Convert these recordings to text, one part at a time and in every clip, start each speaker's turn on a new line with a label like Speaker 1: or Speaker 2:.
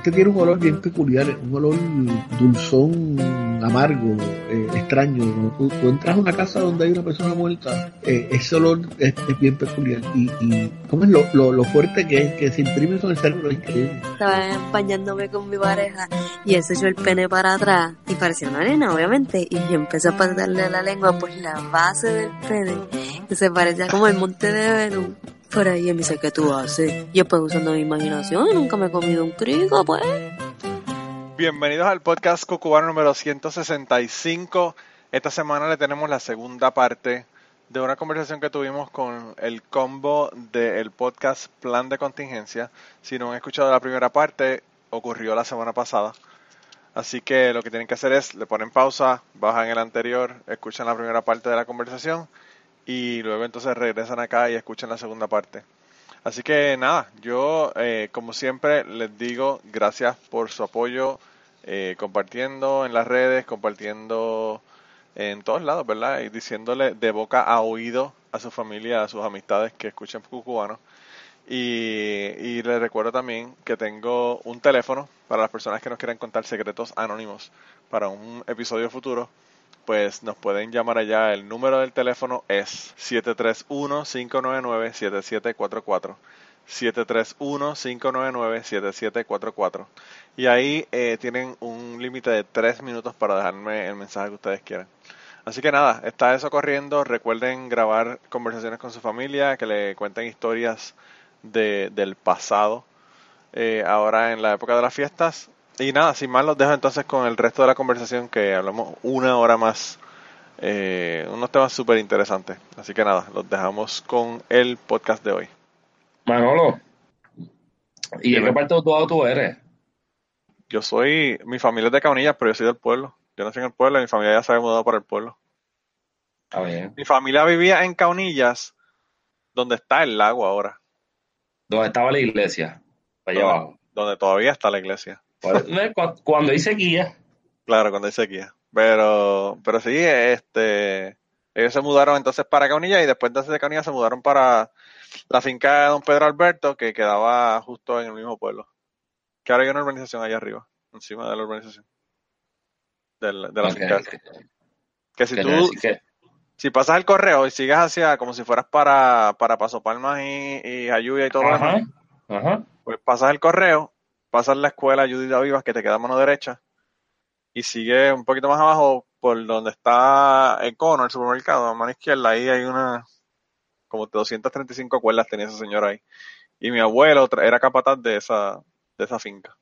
Speaker 1: muerte tiene un olor bien peculiar, un olor dulzón, amargo, eh, extraño. Tú, entras a una casa donde hay una persona muerta, eh, ese olor es, bien peculiar. Y, y ¿cómo es lo, lo, fuerte que es, que se imprime en el cerebro? Es increíble.
Speaker 2: Estaba empañándome con mi pareja y él se echó el pene para atrás y parecía una arena, obviamente. Y yo empecé a pasarle la lengua por la base del pene, que se parecía como el monte de Venus por ahí dice, ¿qué tú haces? Yo pues usando mi imaginación, nunca me he comido un pues.
Speaker 3: Bienvenidos al podcast Cucubano número 165. Esta semana le tenemos la segunda parte de una conversación que tuvimos con el combo del podcast Plan de Contingencia. Si no han escuchado la primera parte, ocurrió la semana pasada. Así que lo que tienen que hacer es, le ponen pausa, bajan el anterior, escuchan la primera parte de la conversación y luego entonces regresan acá y escuchan la segunda parte. Así que nada, yo eh, como siempre les digo gracias por su apoyo eh, compartiendo en las redes, compartiendo en todos lados, ¿verdad? Y diciéndole de boca a oído a su familia, a sus amistades que escuchen cucubano. Y, y les recuerdo también que tengo un teléfono para las personas que nos quieran contar secretos anónimos para un episodio futuro pues nos pueden llamar allá. El número del teléfono es 731-599-7744. 731-599-7744. Y ahí eh, tienen un límite de 3 minutos para dejarme el mensaje que ustedes quieran. Así que nada, está eso corriendo. Recuerden grabar conversaciones con su familia, que le cuenten historias de, del pasado. Eh, ahora en la época de las fiestas, y nada, sin más los dejo entonces con el resto de la conversación que hablamos una hora más. Eh, unos temas súper interesantes. Así que nada, los dejamos con el podcast de hoy.
Speaker 4: Manolo, ¿y de qué parte de todo tú eres?
Speaker 3: Yo soy, mi familia es de Caunillas, pero yo soy del pueblo. Yo nací en el pueblo y mi familia ya se había mudado para el pueblo.
Speaker 4: Ah, bien.
Speaker 3: Mi familia vivía en Caunillas, donde está el lago ahora.
Speaker 4: Donde estaba la iglesia, allá abajo.
Speaker 3: Donde todavía está la iglesia.
Speaker 4: Cuando hay sequía.
Speaker 3: Claro, cuando hay sequía. Pero, pero sí, este, ellos se mudaron entonces para Caunilla y después de Caunilla se mudaron para la finca de don Pedro Alberto, que quedaba justo en el mismo pueblo. Que ahora hay una urbanización allá arriba, encima de la urbanización. De la, finca. Que si tú, si pasas el correo y sigues hacia, como si fueras para, para Paso Palmas y, y Ayuya y todo lo demás, pues pasas el correo pasas la escuela Judith Vivas que te queda a mano derecha y sigue un poquito más abajo por donde está el cono, el supermercado, a mano izquierda, ahí hay una, como 235 cuerdas tenía ese señor ahí. Y mi abuelo era capataz de esa, de esa finca.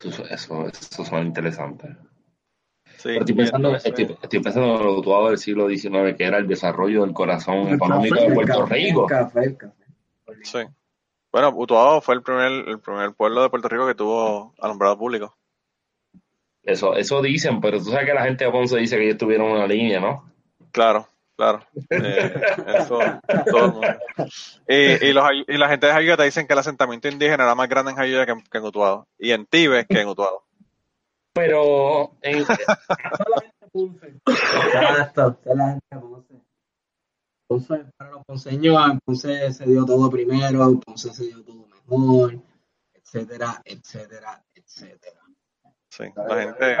Speaker 4: Eso, eso, son interesantes. estoy, pensando, estoy, pensando en lo que del siglo XIX, que era el desarrollo del corazón económico de Puerto Rico.
Speaker 3: Sí. Bueno, Utuado fue el primer, el primer pueblo de Puerto Rico que tuvo alumbrado público.
Speaker 4: Eso, eso dicen, pero tú sabes que la gente de Ponce dice que ellos tuvieron una línea, ¿no?
Speaker 3: Claro, claro. Eh, eso, todo el mundo. Y, y, los, y la gente de Jayuya te dicen que el asentamiento indígena era más grande en Jayuya que, en Utuado. Y en Tibes que en Utuado.
Speaker 4: Pero en,
Speaker 1: Entonces, para los ponceños, entonces se dio todo primero, entonces se dio todo mejor, etcétera, etcétera, etcétera.
Speaker 3: Sí, la gente.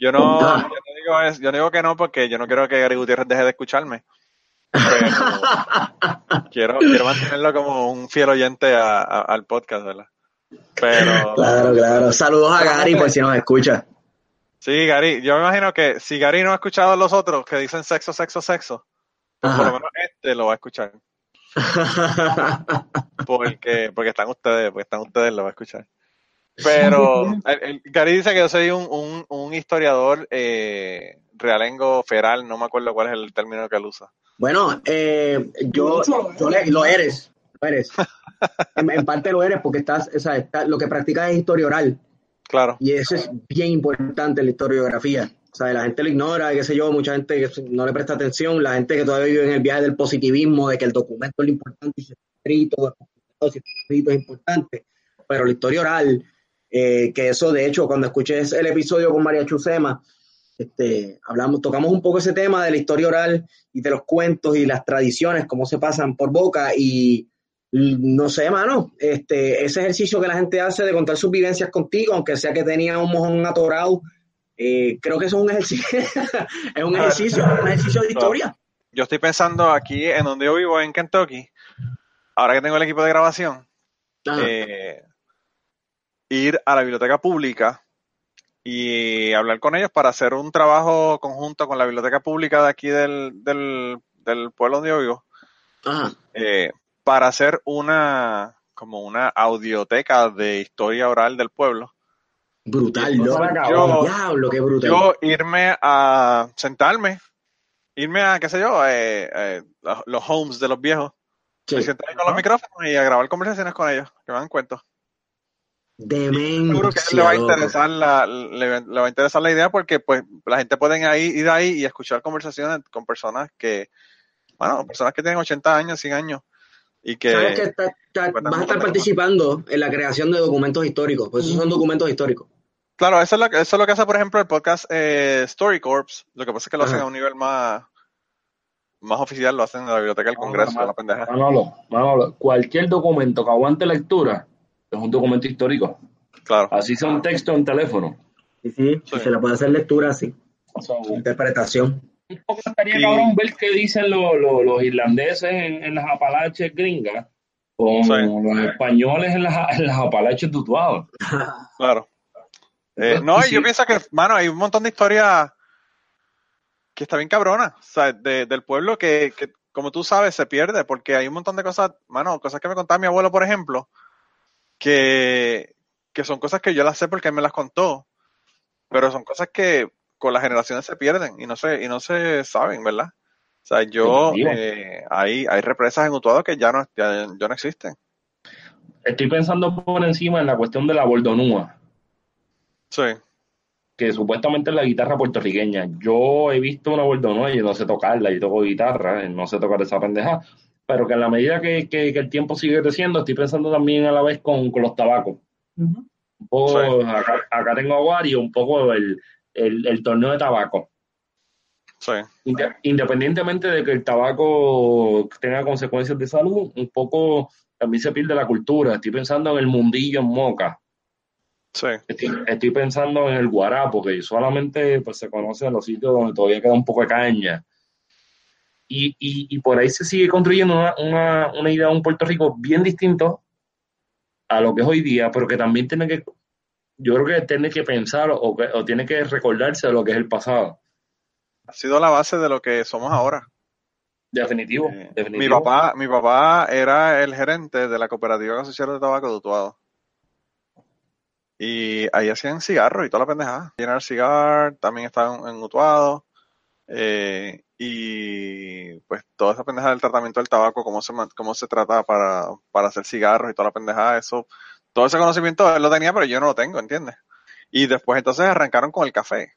Speaker 3: Yo no, yo no, digo, yo digo que no porque yo no quiero que Gary Gutiérrez deje de escucharme. quiero, quiero mantenerlo como un fiel oyente al podcast, ¿verdad? Pero.
Speaker 1: Claro, claro. Saludos a Gary por si nos escucha.
Speaker 3: Sí, Gary, yo me imagino que si Gary no ha escuchado a los otros que dicen sexo, sexo, sexo, por lo menos este lo va a escuchar. porque, porque están ustedes, porque están ustedes, lo va a escuchar. Pero el, Gary dice que yo soy un, un, historiador eh, realengo feral, no me acuerdo cuál es el término que él usa.
Speaker 1: Bueno, eh, yo, lo eres, lo eres. en, parte lo eres porque estás, o sea, lo que practicas es historia oral.
Speaker 3: Claro.
Speaker 1: Y eso es bien importante en la historiografía. O sea, la gente lo ignora, qué sé yo, mucha gente que no le presta atención, la gente que todavía vive en el viaje del positivismo, de que el documento es lo importante si está escrito, si está escrito es importante, pero la historia oral, eh, que eso de hecho cuando escuché el episodio con María Chusema, este, hablamos, tocamos un poco ese tema de la historia oral y de los cuentos y las tradiciones, cómo se pasan por boca y no sé, mano, este, ese ejercicio que la gente hace de contar sus vivencias contigo, aunque sea que tenía un mojón atorado, eh, creo que eso es un ejercicio, es un ejercicio, un ejercicio de historia.
Speaker 3: Yo estoy pensando aquí en donde yo vivo, en Kentucky, ahora que tengo el equipo de grabación, eh, ir a la biblioteca pública y hablar con ellos para hacer un trabajo conjunto con la biblioteca pública de aquí del, del, pueblo donde yo vivo. Eh, para hacer una como una audioteca de historia oral del pueblo.
Speaker 1: Brutal, yo, Diablo, qué brutal.
Speaker 3: Yo irme a sentarme, irme a, qué sé yo, eh, eh, los homes de los viejos, sí. sentarme con los micrófonos y a grabar conversaciones con ellos, que me dan cuentos.
Speaker 1: Demencia,
Speaker 3: Seguro que le va a interesar la, le, va a interesar la idea porque pues la gente puede ir, ir ahí y escuchar conversaciones con personas que, bueno, personas que tienen 80 años, 100 años y que...
Speaker 1: Sabes que vas a estar participando en la creación de documentos históricos, pues esos son documentos históricos.
Speaker 3: Claro, eso es, lo, eso es lo que hace, por ejemplo, el podcast eh, Story Corps. Lo que pasa es que lo hacen a un nivel más, más oficial, lo hacen en la Biblioteca del Congreso, la pendeja.
Speaker 4: Manolo, cualquier documento que aguante lectura es un documento histórico.
Speaker 3: Claro.
Speaker 4: Así sea un texto en teléfono.
Speaker 1: Sí, sí, se le puede hacer lectura así. Interpretación.
Speaker 4: Un poco estaría cabrón ver qué dicen los irlandeses en, las Apalaches gringas o los españoles en las, en las Apalaches tutuadas.
Speaker 3: Claro. Eh, no, yo pienso que, mano, hay un montón de historias que está bien cabrona, o sea, del pueblo que, que, como tú sabes, se pierde, porque hay un montón de cosas, mano, cosas que me contaba mi abuelo, por ejemplo, que, que son cosas que yo las sé porque él me las contó, pero son cosas que con las generaciones se pierden y no se, y no se saben, ¿verdad? O sea, yo, eh, hay, hay represas en Utuado que ya no, ya, no existen.
Speaker 4: Estoy pensando por encima en la cuestión de la bordonúa.
Speaker 3: Sí.
Speaker 4: Que supuestamente es la guitarra puertorriqueña. Yo he visto una bordonúa y no sé tocarla, yo toco guitarra, no sé tocar esa pendeja pero que a la medida que, el tiempo sigue creciendo, estoy pensando también a la vez con, los tabacos. Un poco, acá, tengo aguario, un poco el, torneo de tabaco.
Speaker 3: Sí.
Speaker 4: Independientemente de que el tabaco tenga consecuencias de salud, un poco también se pierde la cultura. Estoy pensando en el mundillo en Moca.
Speaker 3: Sí.
Speaker 4: Estoy, pensando en el guarapo, que solamente pues, se conoce en los sitios donde todavía queda un poco de caña. Y, y, por ahí se sigue construyendo una, una, una, idea de un Puerto Rico bien distinto a lo que es hoy día, pero que también tiene que, yo creo que tiene que pensar o, o tiene que recordarse de lo que es el pasado.
Speaker 3: Ha sido la base de lo que somos ahora.
Speaker 4: Definitivo,
Speaker 3: eh,
Speaker 4: definitivo.
Speaker 3: Mi papá, mi papá era el gerente de la cooperativa asociada de tabaco de Utuado. Y ahí hacían cigarros y toda la pendejada. General Cigar también estaba en Utuado. Eh, y pues toda esa pendejada del tratamiento del tabaco, cómo se, cómo se trata para, para hacer cigarros y toda la pendejada, eso, todo ese conocimiento él lo tenía, pero yo no lo tengo, ¿entiendes? Y después entonces arrancaron con el café.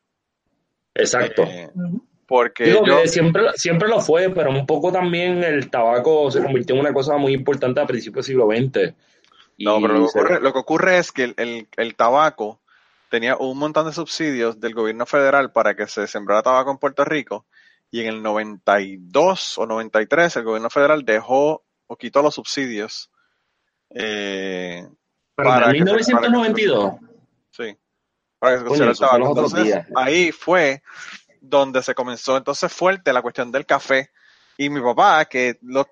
Speaker 4: Exacto.
Speaker 3: Eh, porque
Speaker 4: yo... siempre, siempre lo fue, pero un poco también el tabaco se convirtió en una cosa muy importante a principios del siglo XX.
Speaker 3: No, pero lo que, ocurre, lo que ocurre es que el, el tabaco tenía un montón de subsidios del gobierno federal para que se sembrara tabaco en Puerto Rico y en el 92 o 93 el gobierno federal dejó o quitó los subsidios.
Speaker 4: Eh, para en 1992.
Speaker 3: sí, para que se considerara el tabaco. Entonces, ahí fue donde se comenzó entonces fuerte la cuestión del café. Y mi papá, que los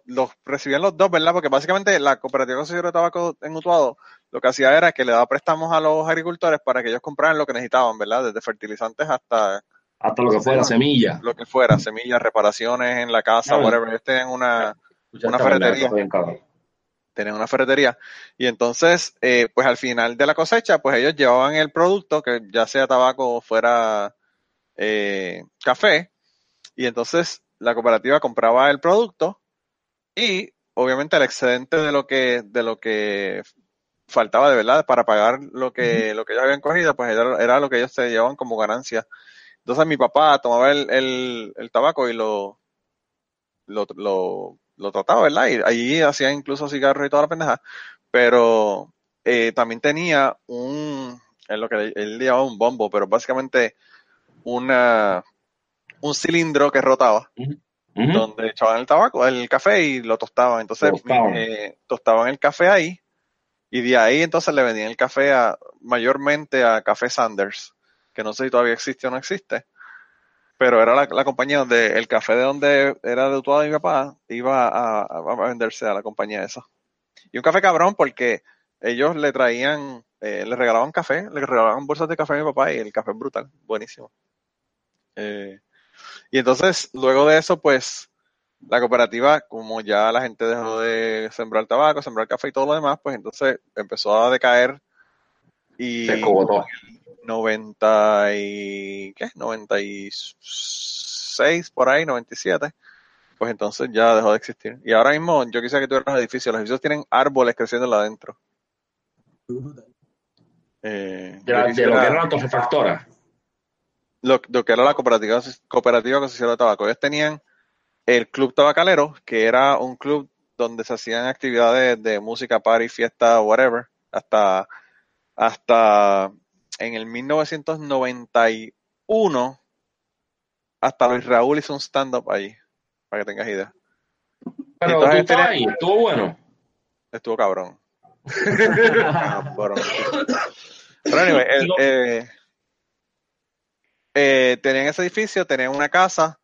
Speaker 3: recibían los dos, ¿verdad? Porque básicamente la cooperativa de tabaco en Utuado lo que hacía era que le daba préstamos a los agricultores para que ellos compraran lo que necesitaban, ¿verdad? Desde fertilizantes hasta
Speaker 4: hasta lo que fuera, semillas.
Speaker 3: Lo que fuera, semillas, reparaciones en la casa, whatever. Ellos tenían una, una ferretería. Tenían una ferretería. Y entonces, eh, pues al final de la cosecha, pues ellos llevaban el producto, que ya sea tabaco o fuera eh, café. Y entonces la cooperativa compraba el producto y obviamente el excedente de lo que, de lo que faltaba de verdad para pagar lo que, lo que ellos habían cogido, pues era, era, lo que ellos se llevaban como ganancia entonces mi papá tomaba el, el, tabaco y lo, lo, lo, trataba, ¿verdad? Y allí hacía incluso cigarros y toda la pendeja. Pero eh, también tenía un, en lo que él llamaba un bombo, pero básicamente una, un cilindro que rotaba. Donde echaban el tabaco, el café y lo tostaban. Entonces,
Speaker 4: tostaban.
Speaker 3: eh, tostaban el café ahí y de ahí entonces le vendían el café a, mayormente a Café Sanders, que no sé si todavía existe o no existe, pero era la, la compañía donde el café de donde era de de mi papá iba a venderse a la compañía esa. Y un café cabrón porque ellos le traían, eh, le regalaban café, le regalaban bolsas de café a mi papá y el café es brutal, buenísimo. Eh, y entonces, luego de eso, pues, la cooperativa, como ya la gente dejó de sembrar tabaco, sembrar café y todo lo demás, pues entonces empezó a decaer y
Speaker 4: Se escogotó.
Speaker 3: 90 y, ¿qué? 96 por ahí, 97, pues entonces ya dejó de existir. Y ahora mismo yo quisiera que tuvieran los edificios, los edificios tienen árboles creciendo adentro. Eh,
Speaker 4: De, la- de lo que era la torrefactora.
Speaker 3: Lo, lo que era la cooperativa, cooperativa Concesión de Tabaco. Ellos tenían el Club Tabacalero, que era un club donde se hacían actividades de música, party, fiesta, whatever, hasta, hasta en el 1991, hasta Luis Raúl hizo un stand-up allí, para que tengas idea.
Speaker 4: Pero
Speaker 3: Entonces,
Speaker 4: tú ahí, estuvo bueno.
Speaker 3: Estuvo cabrón. Cabrón. Pero anyway, el-
Speaker 4: Digo-
Speaker 3: eh, eh, tenían ese edificio, tenían una casa,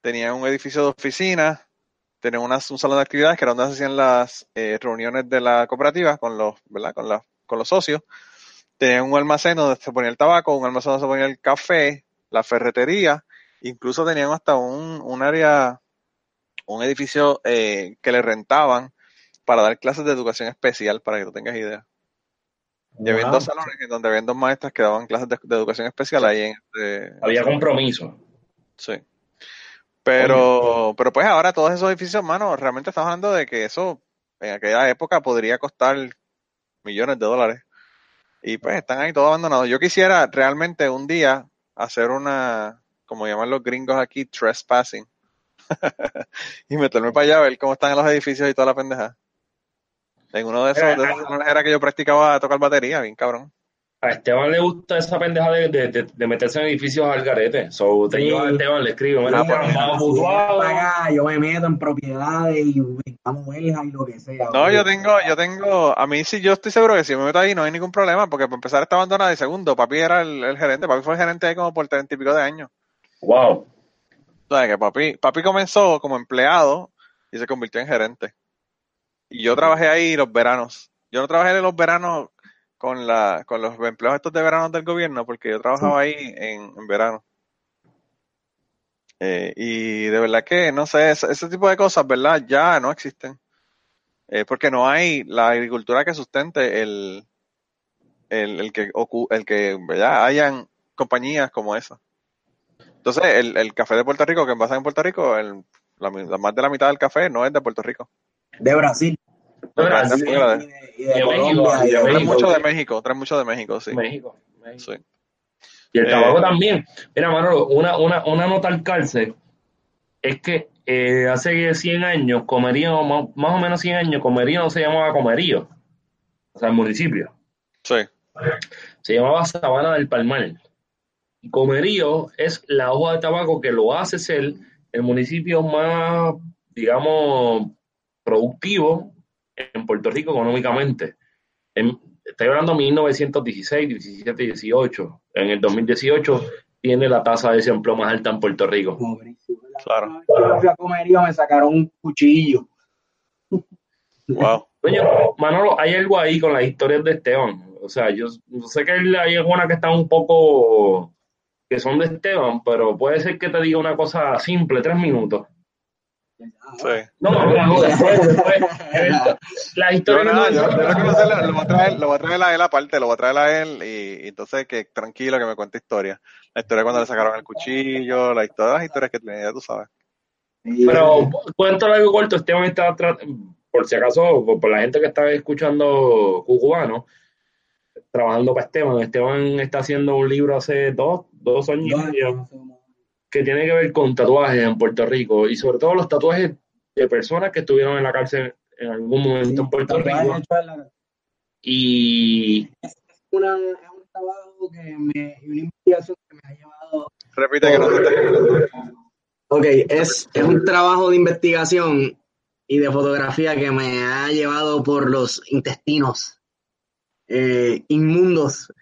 Speaker 3: tenían un edificio de oficinas, tenían un salón de actividades que era donde se hacían las eh, reuniones de la cooperativa con los. Con, con los socios. Tenían un almacén donde se ponía el tabaco, un almacén donde se ponía el café, la ferretería, incluso tenían hasta un, un área, un edificio eh, que le rentaban para dar clases de educación especial, para que tú tengas idea. Había
Speaker 1: Wow.
Speaker 3: dos salones en donde habían dos maestras que daban clases de, de educación especial ahí en este.
Speaker 4: Había compromiso.
Speaker 3: Sí. Pero, pero pues ahora todos esos edificios, mano, realmente estamos hablando de que eso en aquella época podría costar millones de dólares. Y pues están ahí todos abandonados. Yo quisiera realmente un día hacer una, como llaman los gringos aquí, trespassing. y meterme para allá a ver cómo están los edificios y toda la pendeja. En uno de esos, de esos salones era que yo practicaba tocar batería, bien cabrón.
Speaker 4: A Esteban le gusta esa pendeja de, de, de, de meterse en edificios al garete. So, te
Speaker 1: Sí.
Speaker 4: a Esteban, le escribe, mira,
Speaker 3: Ah, pues,
Speaker 1: acá, yo me meto en propiedades y vamos huelga y lo que sea.
Speaker 3: No, yo tengo, yo tengo, a mí sí, yo estoy seguro que si me meto ahí no hay ningún problema, porque para empezar está abandonada y segundo, papi era el, el gerente, papi fue el gerente ahí como por treinta y pico de años.
Speaker 4: Wow.
Speaker 3: O sea, que papi, papi comenzó como empleado y se convirtió en gerente. Y yo trabajé ahí los veranos. Yo no trabajé en los veranos con la, con los empleos estos de verano del gobierno, porque yo trabajaba ahí en, en verano. Eh, y de verdad que, no sé, ese, ese tipo de cosas, ¿verdad? Ya no existen. Eh, porque no hay la agricultura que sustente el, el, el que, el que, ¿verdad? Hayan compañías como esa. Entonces, el, el café de Puerto Rico que envasa en Puerto Rico, el, la más de la mitad del café no es de Puerto Rico.
Speaker 1: De Brasil.
Speaker 4: De Brasil,
Speaker 1: Y de, y de
Speaker 4: de
Speaker 1: Colombia.
Speaker 4: México,
Speaker 1: y de
Speaker 4: de
Speaker 3: Trae
Speaker 4: México.
Speaker 3: mucho de México, trae mucho de México, sí.
Speaker 4: México. México.
Speaker 3: sí.
Speaker 4: Y el
Speaker 3: Eh,
Speaker 4: tabaco también. Mira, Manolo, una, una, una nota al cárcel es que eh, hace 100 años, Comerío, más, más o menos 100 años, Comerío no se llamaba Comerío, o sea, el municipio.
Speaker 3: Sí.
Speaker 4: Se llamaba Sabana del Palmar. Y Comerío es la hoja de tabaco que lo hace ser el municipio más, digamos, productivo en Puerto Rico económicamente. En- estoy hablando de 1916, 17 y 18. En el 2018 tiene la tasa de desempleo más alta en Puerto Rico.
Speaker 3: Claro.
Speaker 1: Yo fui a comerío, me sacaron un cuchillo.
Speaker 3: Wow.
Speaker 4: Coño, Manolo, hay algo ahí con las historias de Esteban. O sea, yo, yo sé que hay algunas que están un poco que son de Esteban, pero puede ser que te diga una cosa simple, tres minutos.
Speaker 3: Sí.
Speaker 4: No, no, no, después,
Speaker 3: nada,
Speaker 4: que
Speaker 3: yo,
Speaker 4: no-
Speaker 3: yo lo que no sé, lo, lo voy a traer, lo voy a traer a él aparte, lo voy a traer a él y, y entonces que tranquilo que me cuente historia. La historia cuando le sacaron el cuchillo, la historia, las historias que tenía, ya tú sabes.
Speaker 4: Pero cuento algo corto, Esteban está, tra- por si acaso, por, por la gente que está escuchando cucubano, trabajando para Esteban. Esteban está haciendo un libro hace dos, dos años y medio que tiene que ver con tatuajes en Puerto Rico y sobre todo los tatuajes de personas que estuvieron en la cárcel en algún momento en Puerto Rico. Y
Speaker 1: Una, es un trabajo que me, y una investigación que me ha llevado
Speaker 3: Repite que no te.
Speaker 1: Ok, es, es un trabajo de investigación y de fotografía que me ha llevado por los intestinos eh, inmundos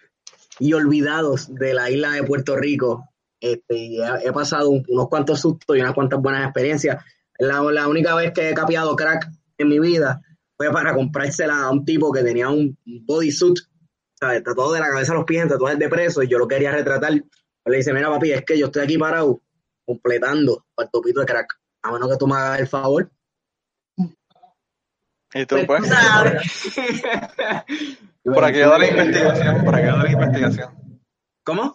Speaker 1: y olvidados de la isla de Puerto Rico. Este, he, he pasado un- unos cuantos sustos y unas cuantas buenas experiencias. La, la única vez que he capeado crack en mi vida fue para comprársela a un tipo que tenía un bodysuit, ¿sabes? Tatuado de la cabeza a los pies, en tatuajes de preso, y yo lo quería retratar. Le dice, mira papi, es que yo estoy aquí parado completando el topito de crack. A menos que tú me hagas el favor.
Speaker 3: ¿Y tú, pues?
Speaker 1: sabes.
Speaker 3: Por aquello de la investigación, por aquello de la investigación.
Speaker 1: ¿Cómo?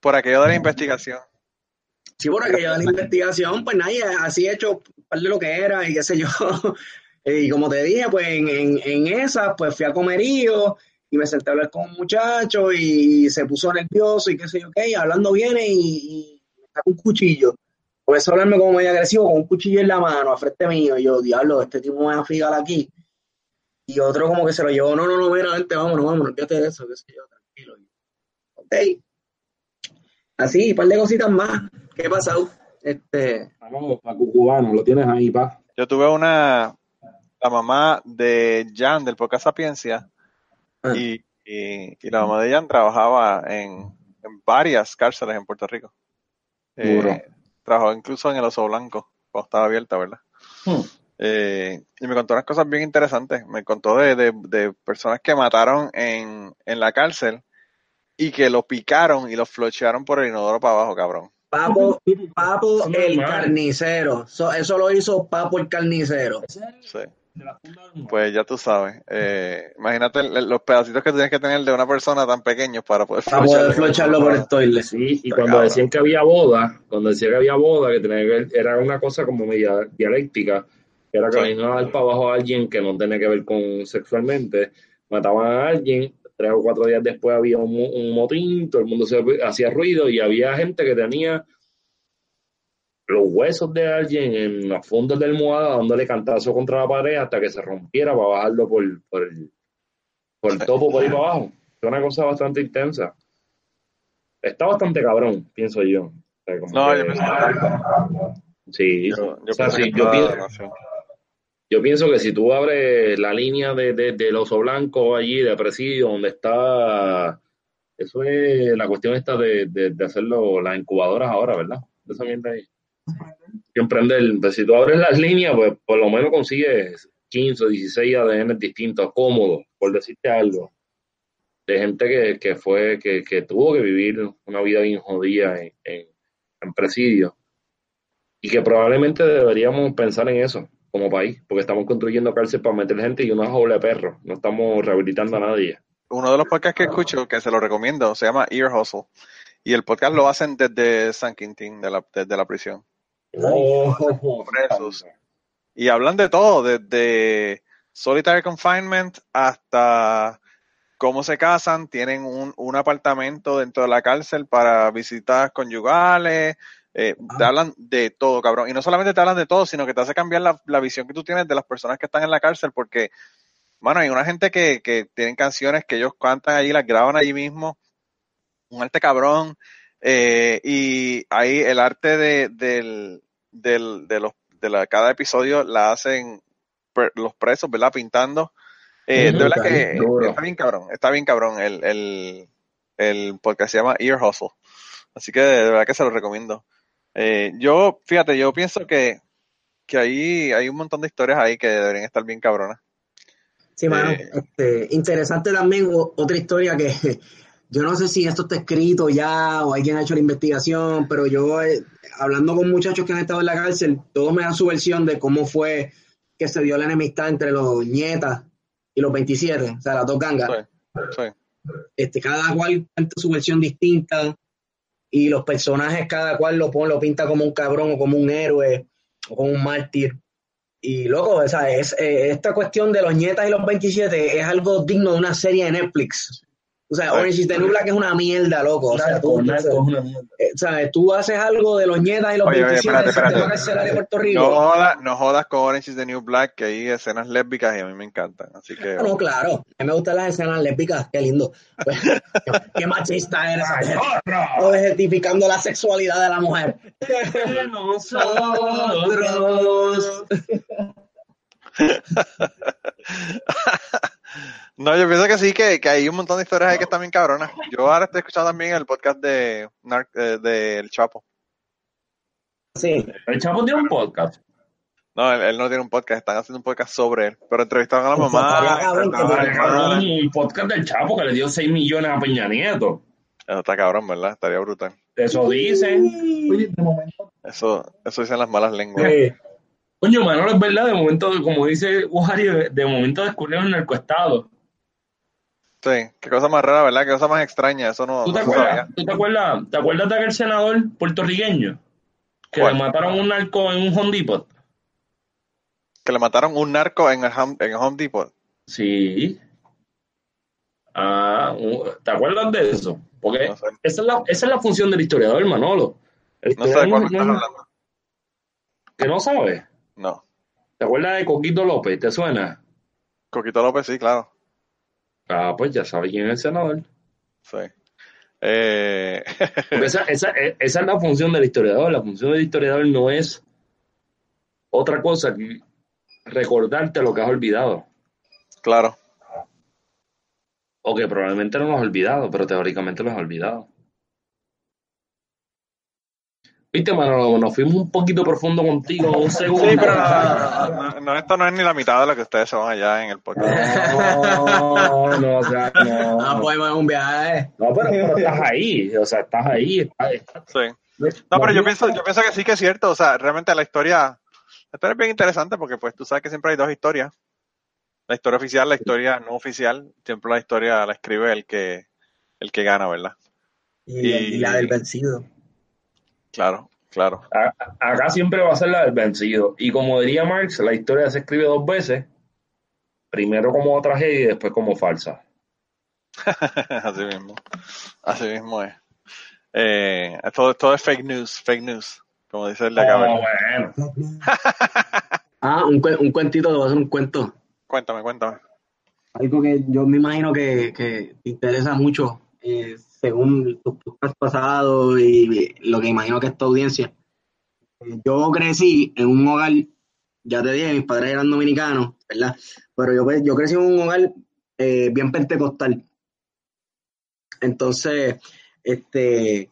Speaker 3: Por aquello de la investigación.
Speaker 1: Sí, por aquello de la investigación, pues nadie, así he hecho par de lo que era y qué sé yo. Y como te dije, pues en, en, en esa, pues fui a comerío y me senté a hablar con un muchacho y se puso nervioso y qué sé yo qué, y hablando viene y, y me sacó un cuchillo. Comenzó a hablarme como medio agresivo con un cuchillo en la mano, a frente mío. Y yo, diablo, este tipo me va a frigar aquí. Y otro como que se lo llevó, no, no, no, mira, vente, vámonos, vámonos, olvídate de eso, qué sé yo, tranquilo. Y, ok. Así, un par de cositas más. ¿Qué ha pasado? Este,
Speaker 4: Vamos, para Cucubano, lo tienes ahí, pa.
Speaker 3: Yo tuve una, la mamá de Jan del podcast Sapiencia
Speaker 1: Ah.
Speaker 3: y, y, y la mamá de Jan trabajaba en, en varias cárceles en Puerto Rico. Eh,
Speaker 4: Duro.
Speaker 3: trabajó incluso en el Oso Blanco, cuando estaba abierta, ¿verdad?
Speaker 4: Hmm.
Speaker 3: Eh, y me contó unas cosas bien interesantes. Me contó de, de, de personas que mataron en, en la cárcel y que lo picaron y lo flochearon por el inodoro para abajo, cabrón.
Speaker 1: Papo, Papo el carnicero. So- eso lo hizo Papo el carnicero.
Speaker 3: Sí. Pues ya tú sabes. Eh, imagínate los pedacitos que tienes que tener de una persona tan pequeño para poder
Speaker 1: Para poder
Speaker 3: flocharlo.
Speaker 1: por el toilet.
Speaker 4: Sí, y
Speaker 3: Está
Speaker 4: cuando
Speaker 3: cabrón.
Speaker 4: decían que había boda, cuando decía que había boda, que tenía que ver- era una cosa como media dialéctica, que era que
Speaker 3: Sí.
Speaker 4: a dar para abajo a alguien que no tenía que ver con sexualmente, mataban a alguien, tres o cuatro días después había un, mo- un motín, todo el mundo se hacía ruido y había gente que tenía los huesos de alguien en los fondos de almohada dándole cantazo contra la pared hasta que se rompiera para bajarlo por, por el, por el topo por ahí para abajo. Es una cosa bastante intensa. Está bastante cabrón, pienso yo. O sea, como
Speaker 3: No,
Speaker 4: que-
Speaker 3: yo pienso
Speaker 4: Sí,
Speaker 3: Yo, yo
Speaker 4: o sea,
Speaker 3: pienso que
Speaker 4: sí, yo, pi-
Speaker 3: demasiado.
Speaker 4: Yo pienso que si tú abres la línea de, de- del oso blanco allí, de presidio, donde está, eso es la cuestión esta de, de, de hacerlo las incubadoras ahora, ¿verdad? De esa mierda ahí. Que emprender, pues, si tú abres las líneas, pues por lo menos consigues 15 o 16 ADN distintos, cómodos, por decirte algo. De gente que, que fue, que, que tuvo que vivir una vida bien jodida en, en, en presidio. Y que probablemente deberíamos pensar en eso como país, porque estamos construyendo cárcel para meter gente y una jaula de perros. No estamos rehabilitando a nadie.
Speaker 3: Uno de los podcasts que escucho, que se lo recomiendo, se llama Ear Hustle. Y el podcast lo hacen desde San Quintín, de la, desde la prisión.
Speaker 4: Oh,
Speaker 3: Presos. Y hablan de todo, desde solitary confinement hasta cómo se casan, tienen un, un apartamento dentro de la cárcel para visitas conyugales, eh, te hablan de todo, cabrón. Y no solamente te hablan de todo, sino que te hace cambiar la, la visión que tú tienes de las personas que están en la cárcel, porque, bueno, hay una gente que, que tienen canciones que ellos cantan allí, las graban allí mismo, un arte cabrón, eh, y ahí el arte de, del, del, de los, de la, cada episodio la hacen pre- los presos, ¿verdad? Pintando. Eh, de verdad que está bien cabrón, está bien cabrón el, el, el podcast se llama Ear Hustle. Así que de verdad que se lo recomiendo. Eh, yo, fíjate, yo pienso que, que ahí hay un montón de historias ahí que deberían estar bien cabronas.
Speaker 1: Sí, mano.
Speaker 3: Eh.
Speaker 1: Este, interesante también otra historia que yo no sé si esto está escrito ya o alguien ha hecho la investigación, pero yo eh, hablando con muchachos que han estado en la cárcel, todos me dan su versión de cómo fue que se dio la enemistad entre los nietas y los 27, o sea, las dos gangas.
Speaker 3: Sí, sí.
Speaker 1: Este, cada cual cuenta su versión distinta y los personajes cada cual lo pone, lo pinta como un cabrón o como un héroe o como un mártir. Y loco, o sea, es, eh, esta cuestión de los nietas y los 27 es algo digno de una serie de Netflix. O sea, Orange is the New Black es una mierda, loco. O sea, tú,
Speaker 4: Narcos, Narcos es una mierda.
Speaker 1: eh, ¿sabes? tú haces algo de los ñetas y los
Speaker 3: Oye, oye,
Speaker 1: 27
Speaker 3: espérate, espérate.
Speaker 1: de Puerto Rico.
Speaker 3: No jodas, no jodas con Orange is the New Black, que hay escenas lésbicas y a mí me encantan. Así que.
Speaker 1: Ah, no, claro. A mí me gustan las escenas lésbicas. Qué lindo. Pues, qué, machista eres.
Speaker 4: ¡Ay,
Speaker 1: objetificando-
Speaker 4: otro!
Speaker 1: Objetificando la sexualidad de la mujer.
Speaker 4: Nosotros.
Speaker 3: No, yo pienso que sí, que, que hay un montón de historias ahí que están bien cabronas. Yo ahora estoy escuchando también el podcast de, eh, de El Chapo.
Speaker 1: Sí.
Speaker 4: El Chapo tiene un podcast.
Speaker 3: No, él, él no tiene un podcast, están haciendo un podcast sobre él. Pero entrevistaron a la mamá.
Speaker 4: un podcast del Chapo que le dio 6 millones a Peña Nieto.
Speaker 3: Eso está cabrón, ¿verdad? Estaría brutal.
Speaker 4: Eso dicen.
Speaker 3: Eso, eso dicen las malas lenguas.
Speaker 1: Sí.
Speaker 4: Coño, Manolo, es verdad, de momento, como dice Wario, de, momento descubrieron el narcoestado.
Speaker 3: Sí, qué cosa más rara, ¿verdad? Qué cosa más extraña. Eso no,
Speaker 4: ¿Tú te
Speaker 3: no
Speaker 4: acuerdas? ¿Tú te acuerdas? ¿Te acuerdas de aquel senador puertorriqueño? Que
Speaker 3: ¿Cuál?
Speaker 4: le mataron un narco en un Home Depot.
Speaker 3: Que le mataron un narco en el Home, en el Home Depot.
Speaker 4: Sí. Ah, ¿te acuerdas de eso? Porque
Speaker 3: No sé.
Speaker 4: esa, es la, esa es la función del historiador, Manolo. El
Speaker 3: No sé de cuál
Speaker 4: historiador
Speaker 3: estás
Speaker 4: no-
Speaker 3: hablando.
Speaker 4: Que no sabes.
Speaker 3: No.
Speaker 4: ¿Te acuerdas de Coquito López? ¿Te suena?
Speaker 3: Coquito López, sí, claro.
Speaker 4: Ah, pues ya sabes quién es el senador.
Speaker 3: Sí. Eh,
Speaker 4: Porque esa, esa, e- esa es la función del historiador. La función del historiador no es otra cosa que recordarte lo que has olvidado.
Speaker 3: claro.
Speaker 4: O que probablemente no lo has olvidado, pero teóricamente lo has olvidado. Viste, Manolo, nos fuimos un poquito profundo contigo un segundo.
Speaker 3: Sí, pero no, no, no, no, esto no es ni la mitad de lo que ustedes se van allá en el podcast.
Speaker 4: No, no, o sea, no.
Speaker 1: Pues es un viaje.
Speaker 4: No, pero, pero estás ahí, o sea, estás ahí. estás- estás-
Speaker 3: Sí. No, pero yo pienso, yo pienso que sí que es cierto. O sea, realmente la historia, la historia es bien interesante porque pues tú sabes que siempre hay dos historias. La historia oficial, la historia no oficial. Siempre la historia la escribe el que, el que gana, ¿verdad?
Speaker 1: Y,
Speaker 3: Y-
Speaker 1: y la del vencido.
Speaker 3: Claro, claro.
Speaker 4: a- Acá siempre va a ser la del vencido. Y como diría Marx, la historia se escribe dos veces. Primero como tragedia y después como falsa.
Speaker 3: Así mismo. Así mismo es. Eh, todo, todo es fake news, fake news. Como dice el de acá.
Speaker 4: Oh.
Speaker 1: Ah, un, un cuentito, te voy a hacer un cuento.
Speaker 3: Cuéntame, cuéntame.
Speaker 1: Algo que yo me imagino que, que te interesa mucho, eh, según tus pasados y lo que imagino que es tu audiencia. Eh, Yo crecí en un hogar, ya te dije, mis padres eran dominicanos, ¿verdad? Pero yo, pues, yo crecí en un hogar eh, bien pentecostal. Entonces, este,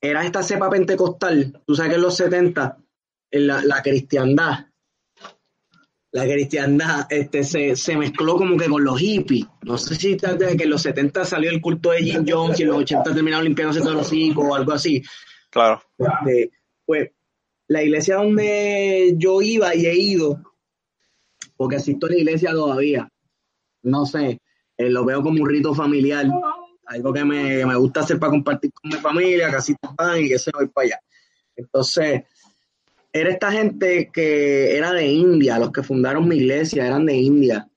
Speaker 1: era esta cepa pentecostal, tú sabes que en los 70, en la, la cristiandad, la cristiandad este, se, se mezcló como que con los hippies. No sé si acuerdas que en los 70 salió el culto de Jim Jones y en los 80 terminaron limpiándose todos los hijos o algo así.
Speaker 3: Claro.
Speaker 1: Este, pues la iglesia donde yo iba y he ido, porque asisto a la iglesia todavía, no sé, eh, lo veo como un rito familiar, algo que me, me gusta hacer para compartir con mi familia, casi pan y que se voy para allá. Entonces, era esta gente que era de India, los que fundaron mi iglesia eran de India.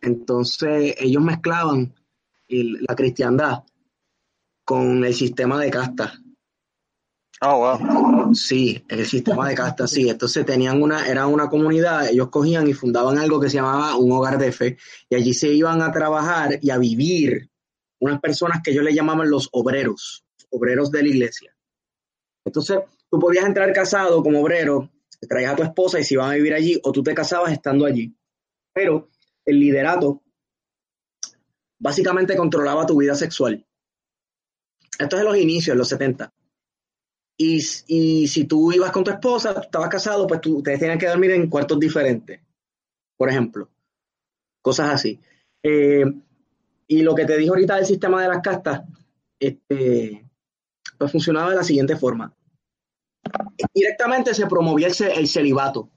Speaker 1: Entonces, ellos mezclaban el- la cristiandad con el sistema de castas.
Speaker 3: Oh, wow.
Speaker 1: Sí, el sistema de castas, sí. Entonces tenían una, era una comunidad, ellos cogían y fundaban algo que se llamaba un hogar de fe, y allí se iban a trabajar y a vivir unas personas que ellos le llamaban los obreros, obreros de la iglesia. Entonces, tú podías entrar casado como obrero, traías a tu esposa y se iban a vivir allí, o tú te casabas estando allí. Pero el liderato básicamente controlaba tu vida sexual. Esto es en los inicios, en los 70. Y, y si tú ibas con tu esposa, estabas casado, pues tú, ustedes tenían que dormir en cuartos diferentes, por ejemplo. Cosas así. Eh, y lo que te dijo ahorita del sistema de las castas, este, pues funcionaba de la siguiente forma. Directamente se promovía el, ce- el celibato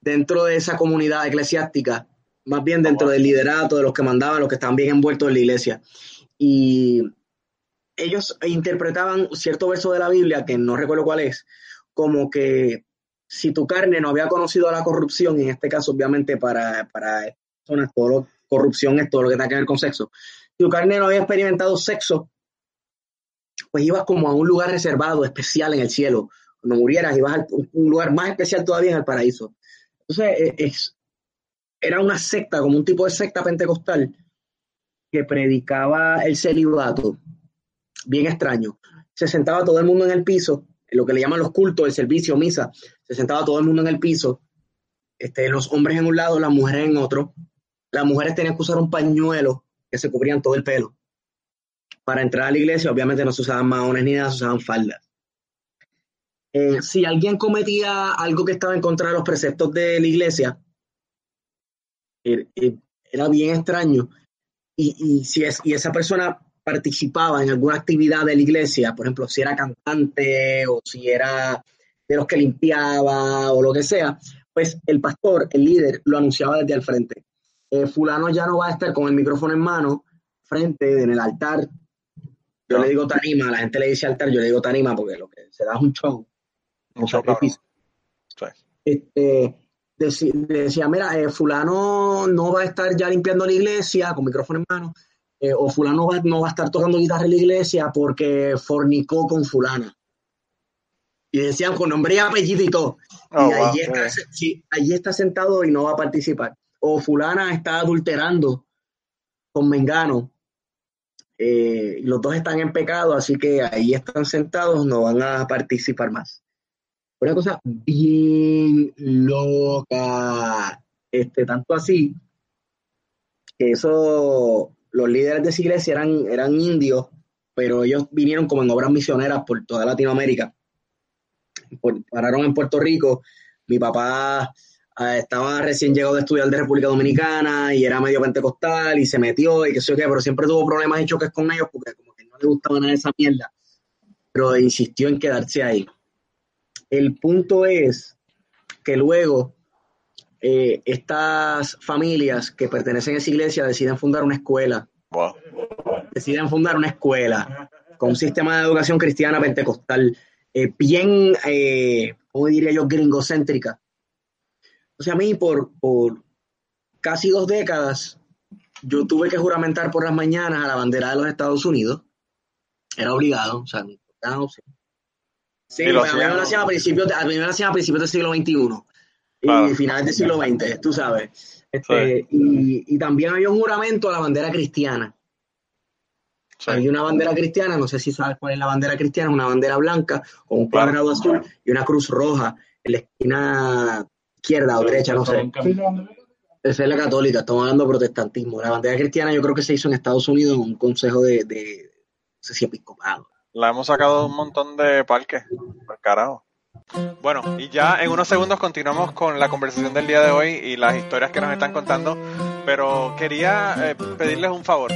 Speaker 1: dentro de esa comunidad eclesiástica, más bien dentro del liderato, de los que mandaban, los que estaban bien envueltos en la iglesia. Y ellos interpretaban cierto verso de la Biblia, que no recuerdo cuál es, como que si tu carne no había conocido la corrupción, en este caso obviamente para, para personas, todo corrupción, es todo lo que tiene que ver con sexo. Si tu carne no había experimentado sexo, pues ibas como a un lugar reservado, especial en el cielo. Cuando murieras, ibas a un lugar más especial todavía en el paraíso. Entonces, e, es, era una secta, como un tipo de secta pentecostal, que predicaba el celibato, bien extraño. Se sentaba todo el mundo en el piso, en lo que le llaman los cultos, el servicio, misa, se sentaba todo el mundo en el piso, este, los hombres en un lado, las mujeres en otro. Las mujeres tenían que usar un pañuelo que se cubrían todo el pelo. Para entrar a la iglesia, obviamente no se usaban maones ni nada, se usaban faldas. Eh, si alguien cometía algo que estaba en contra de los preceptos de la iglesia, er, er, era bien extraño. Y, si esa persona participaba en alguna actividad de la iglesia, por ejemplo, si era cantante o si era de los que limpiaba o lo que sea, pues el pastor, el líder, lo anunciaba desde al frente. Eh, fulano ya no va a estar con el micrófono en mano, frente, en el altar. Yo le digo tarima, la gente le dice altar, yo le digo tarima porque lo que se da es un show. Un sacrificio. Este, decía, mira, eh, fulano no va a estar ya limpiando la iglesia con micrófono en mano, eh, o fulano no va a estar tocando guitarra en la iglesia porque fornicó con fulana. Y decían con nombre y apellido y todo. Oh, y allí, está, allí está sentado y no va a participar. O fulana está adulterando con Mengano. Eh, los dos están en pecado, así que ahí están sentados, no van a participar más. Una cosa bien loca. Este, tanto así que eso, los líderes de esa iglesia eran, eran indios, pero ellos vinieron como en obras misioneras por toda Latinoamérica. pararon en Puerto Rico. Mi papá estaba recién llegado de estudiar de República Dominicana y era medio pentecostal y se metió y qué sé yo qué, pero siempre tuvo problemas y choques con ellos porque como que no le gustaba nada esa mierda. Pero insistió en quedarse ahí. El punto es que luego eh, estas familias que pertenecen a esa iglesia deciden fundar una escuela. Deciden fundar una escuela con un sistema de educación cristiana pentecostal eh, bien, eh, ¿cómo diría yo?, gringocéntrica. O sea, a mí por, por casi dos décadas yo tuve que juramentar por las mañanas a la bandera de los Estados Unidos. Era obligado, o sea, no Sí, a mí me lo hacían a principios, a mí me hacían a principios del siglo XXI y finales del siglo XX, tú sabes. Este, y, y, también había un juramento a la bandera cristiana. Hay una bandera cristiana, no sé si sabes cuál es la bandera cristiana, una bandera blanca con un cuadrado azul y una cruz roja en la esquina izquierda o derecha, no sé. Esa es la católica, estamos hablando de protestantismo. La bandera cristiana yo creo que se hizo en Estados Unidos en un consejo de, de no sé si episcopado
Speaker 3: la hemos sacado de un montón de parques. Por carajo. Bueno, y ya en unos segundos continuamos con la conversación del día de hoy y las historias que nos están contando, pero quería eh, pedirles un favor.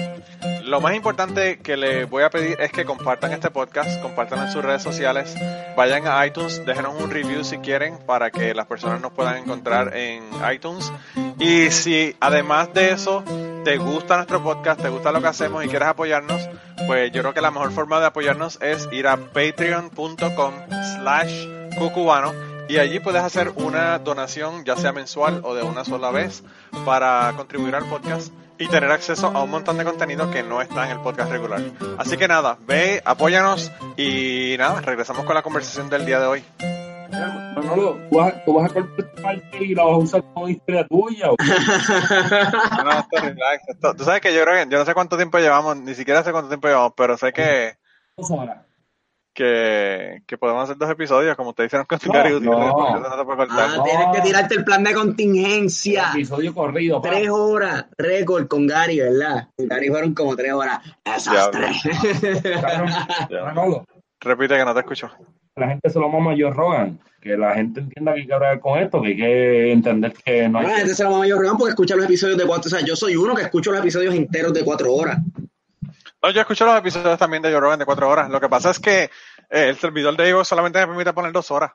Speaker 3: Lo más importante que les voy a pedir es que compartan este podcast, compartan en sus redes sociales, vayan a iTunes, déjenos un review si quieren para que las personas nos puedan encontrar en iTunes. Y si además de eso te gusta nuestro podcast, te gusta lo que hacemos y quieres apoyarnos, pues yo creo que la mejor forma de apoyarnos es ir a patreon.com slash cucubano y allí puedes hacer una donación ya sea mensual o de una sola vez para contribuir al podcast y tener acceso a un montón de contenido que no está en el podcast regular. Así que nada, ve, apóyanos y nada, regresamos con la conversación del día de hoy.
Speaker 4: Manolo, ¿tú vas, ¿tú vas a cortar parte y la vas a usar como historia tuya? ¿o?
Speaker 3: no, esto relax. Esto, tú sabes que yo creo que yo no sé cuánto tiempo llevamos, ni siquiera sé cuánto tiempo llevamos, pero sé que.
Speaker 4: Dos horas
Speaker 3: que, que podemos hacer dos episodios, como ustedes hicieron con Gary
Speaker 1: no, no. no. Ah, tienes que tirarte el plan de contingencia.
Speaker 4: episodio corrido.
Speaker 1: Tres horas, récord con Gary, ¿verdad? Gary fueron como tres horas. Esas tres.
Speaker 3: Repite que no te escucho.
Speaker 4: La gente se lo mama Joe Rogan. Que la gente entienda que hay que hablar con esto, que hay que entender que no hay.
Speaker 1: La gente se lo mama Joe Rogan porque escucha los episodios de cuatro. O sea, yo soy uno que escucho los episodios enteros de cuatro horas.
Speaker 3: No, yo escucho los episodios también de Joe Rogan de cuatro horas. Lo que pasa es que eh, el servidor de Ivo solamente me permite poner dos horas.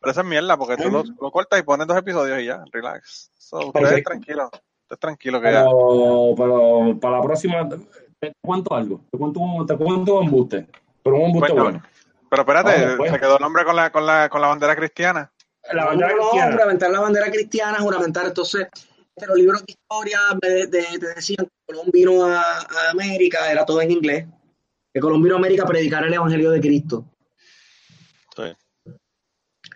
Speaker 3: Pero esa es mierda, porque tú lo, lo, cortas y pones dos episodios y ya, relax. So, ustedes tranquilo, ustedes tranquilo que
Speaker 4: pero, ya. Pero para la próxima, te cuento algo, te cuento un, te cuento un embuste, pero un embuste bueno.
Speaker 3: Pero espérate, pues. se quedó el nombre con la, con la, con la bandera cristiana.
Speaker 1: La bandera no, cristiana. juramentar la bandera cristiana, juramentar entonces este, los libros de historia de- de- te decían que Colón vino a, a América, era todo en inglés, que Colón vino a América a predicar el Evangelio de Cristo.
Speaker 3: Sí.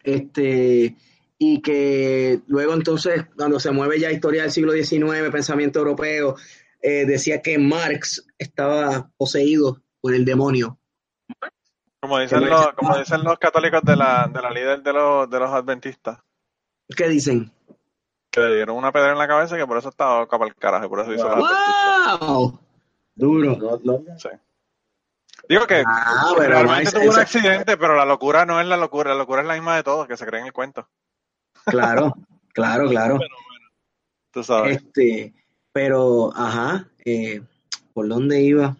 Speaker 1: Este, y que luego entonces, cuando se mueve ya historia del siglo XIX, pensamiento europeo, eh, decía que Marx estaba poseído por el demonio.
Speaker 3: Como dicen, los, como dicen los católicos de la, de la líder de los, de los adventistas,
Speaker 1: ¿Qué dicen?
Speaker 3: Que le dieron una pedra en la cabeza y que por eso estaba capa el carajo y por eso hizo los adventistas.
Speaker 1: ¡Wow! Duro.
Speaker 4: No, no,
Speaker 3: Sí. Digo que
Speaker 1: Ah, pero
Speaker 3: realmente tuvo un accidente, pero la locura no es la locura, la locura es la misma de todos, que se creen el cuento.
Speaker 1: Claro, claro, claro.
Speaker 3: Tú sabes.
Speaker 1: Este, pero, ajá, eh, ¿por dónde iba?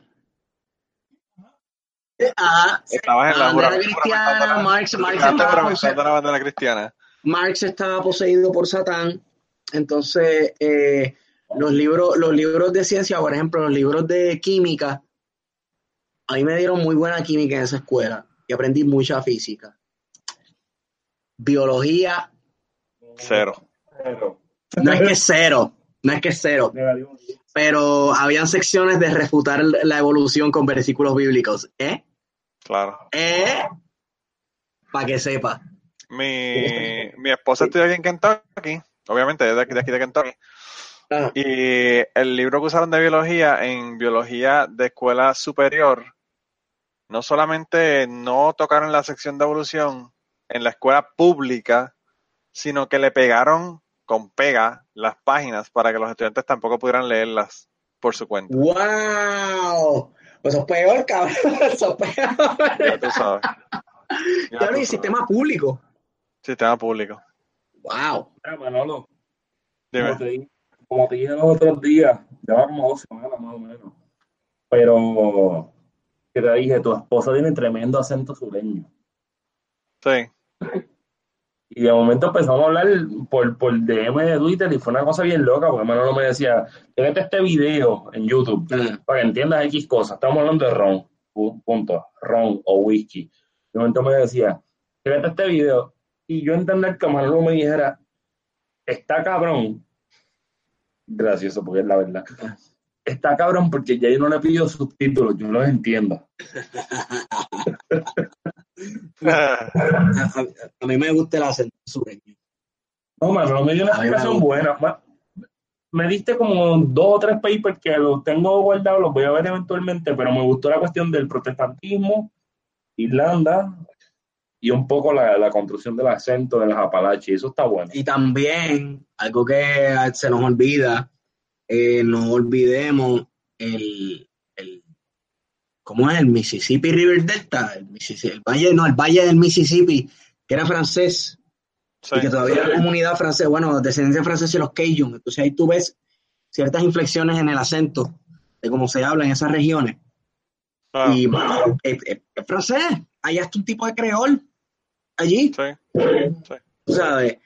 Speaker 1: Ajá,
Speaker 3: Estabas en la
Speaker 1: bandera cristiana,
Speaker 3: la-
Speaker 1: Marx, estaba
Speaker 3: juramentando la bandera cristiana.
Speaker 1: Marx estaba poseído por Satán, entonces eh, los libros, los libros de ciencia, por ejemplo, los libros de química, a mí me dieron muy buena química en esa escuela y aprendí mucha física. Biología,
Speaker 3: Cero.
Speaker 4: Pero,
Speaker 1: no es que cero, no es que cero, pero habían secciones de refutar la evolución con versículos bíblicos. ¿Eh?
Speaker 3: Claro.
Speaker 1: ¿Eh? Para que sepa.
Speaker 3: Mi, mi esposa estudia aquí en Kentucky, obviamente es de aquí de, aquí de Kentucky,
Speaker 1: Ah,
Speaker 3: y el libro que usaron de biología en biología de escuela superior, no solamente no tocaron la sección de evolución en la escuela pública, sino que le pegaron con pega las páginas para que los estudiantes tampoco pudieran leerlas por su cuenta.
Speaker 1: ¡Wow! Pues eso es peor, cabrón. Eso es peor.
Speaker 3: Ya tú sabes. Ya tú
Speaker 1: hay
Speaker 3: sabes.
Speaker 1: sistema público.
Speaker 3: Sistema público.
Speaker 1: ¡Wow!
Speaker 4: Mira, Manolo. Como te, como te dije los otros días, lleva como dos semanas más o menos. Pero, que te dije, tu esposa tiene tremendo acento sureño.
Speaker 3: Sí.
Speaker 4: Y de momento empezamos a hablar por, por DM de Twitter y fue una cosa bien loca, porque Manolo me decía, fíjate este video en YouTube
Speaker 1: Ah,
Speaker 4: para que entiendas X cosas. Estamos hablando de ron, pu- punto, ron o whisky. De momento me decía, fíjate este video. Y yo entender que Manolo me dijera, está cabrón. Gracioso, porque es la verdad. Está cabrón porque ya yo no le pido subtítulos, yo los entiendo.
Speaker 1: a, mí me gusta el acento sureño.
Speaker 4: No, Manolo me dio una explicación buena. Ma- Me diste como dos o tres papers que los tengo guardados, los voy a ver eventualmente, pero me gustó la cuestión del protestantismo, Irlanda y un poco la, la construcción del acento de las Apalaches. Eso está bueno.
Speaker 1: Y también, algo que se nos olvida, eh, no olvidemos el, el ¿cómo es? El Mississippi River Delta, el, Mississippi- el valle, no, el valle del Mississippi, que era francés,
Speaker 3: Sí.
Speaker 1: y que todavía hay comunidad francesa, bueno, descendencia francesa y los Cajun, entonces ahí tú ves ciertas inflexiones en el acento de cómo se habla en esas regiones.
Speaker 3: Ah,
Speaker 1: Y bueno, es, es- es francés, hay hasta un tipo de creol allí,
Speaker 3: sí. Sí.
Speaker 1: tú sabes.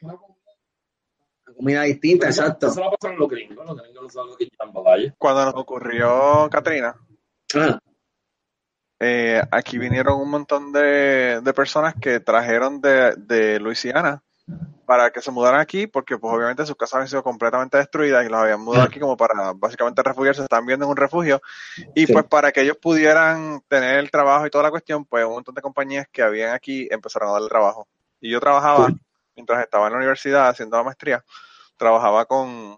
Speaker 1: Comida distinta, exacto.
Speaker 4: Eso no pasa en los gringos, los gringos no saben lo que es.
Speaker 3: Cuando nos ocurrió Katrina,
Speaker 1: Ah,
Speaker 3: eh, aquí vinieron un montón de, de personas que trajeron de, de Luisiana para que se mudaran aquí, porque pues obviamente sus casas habían sido completamente destruidas y los habían mudado aquí como para básicamente refugiarse, están viendo en un refugio, y
Speaker 1: Sí.
Speaker 3: pues para que ellos pudieran tener el trabajo y toda la cuestión, pues un montón de compañías que habían aquí empezaron a darle trabajo. Y yo trabajaba, mientras estaba en la universidad haciendo la maestría, trabajaba con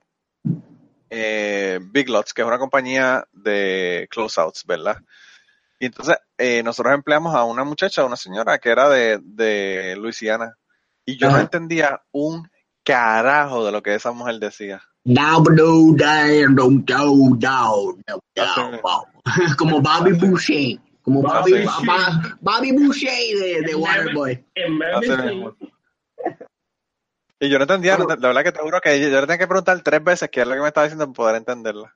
Speaker 3: eh, Big Lots, que es una compañía de closeouts, ¿verdad? Y entonces eh, nosotros empleamos a una muchacha, una señora que era de, de Luisiana. Y yo no entendía un carajo de lo que esa mujer decía.
Speaker 1: Como Bobby Boucher. Como
Speaker 4: Bobby
Speaker 1: Bobby, Bobby Boucher de, de Waterboy.
Speaker 3: Y yo no entendía, no la verdad que te juro que yo, yo le tenía que preguntar tres veces qué es lo que me estaba diciendo para poder entenderla.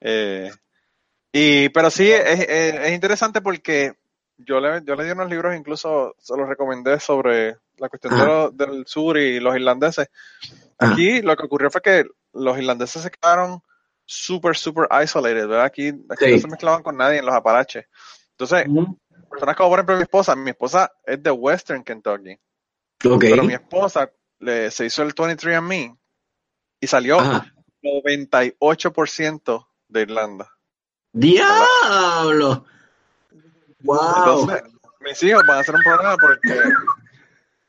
Speaker 3: Eh, y, pero sí, es, es- es interesante porque yo le, yo le di unos libros, incluso se los recomendé sobre la cuestión de
Speaker 1: Ajá.
Speaker 3: lo- del sur y los irlandeses.
Speaker 1: Ajá.
Speaker 3: Aquí lo que ocurrió fue que los irlandeses se quedaron súper, súper isolated, ¿verdad? Aquí, aquí
Speaker 1: Sí.
Speaker 3: no se mezclaban con nadie en los Apalaches. Entonces,
Speaker 4: Ujú.
Speaker 3: personas como por ejemplo mi esposa, mi esposa es de Western Kentucky. Pero mi esposa le, se hizo el 23andMe y salió
Speaker 1: Ajá.
Speaker 3: 98% de Irlanda.
Speaker 1: ¡Diablo! ¡Wow!
Speaker 3: Entonces, mis hijos van a ser un problema porque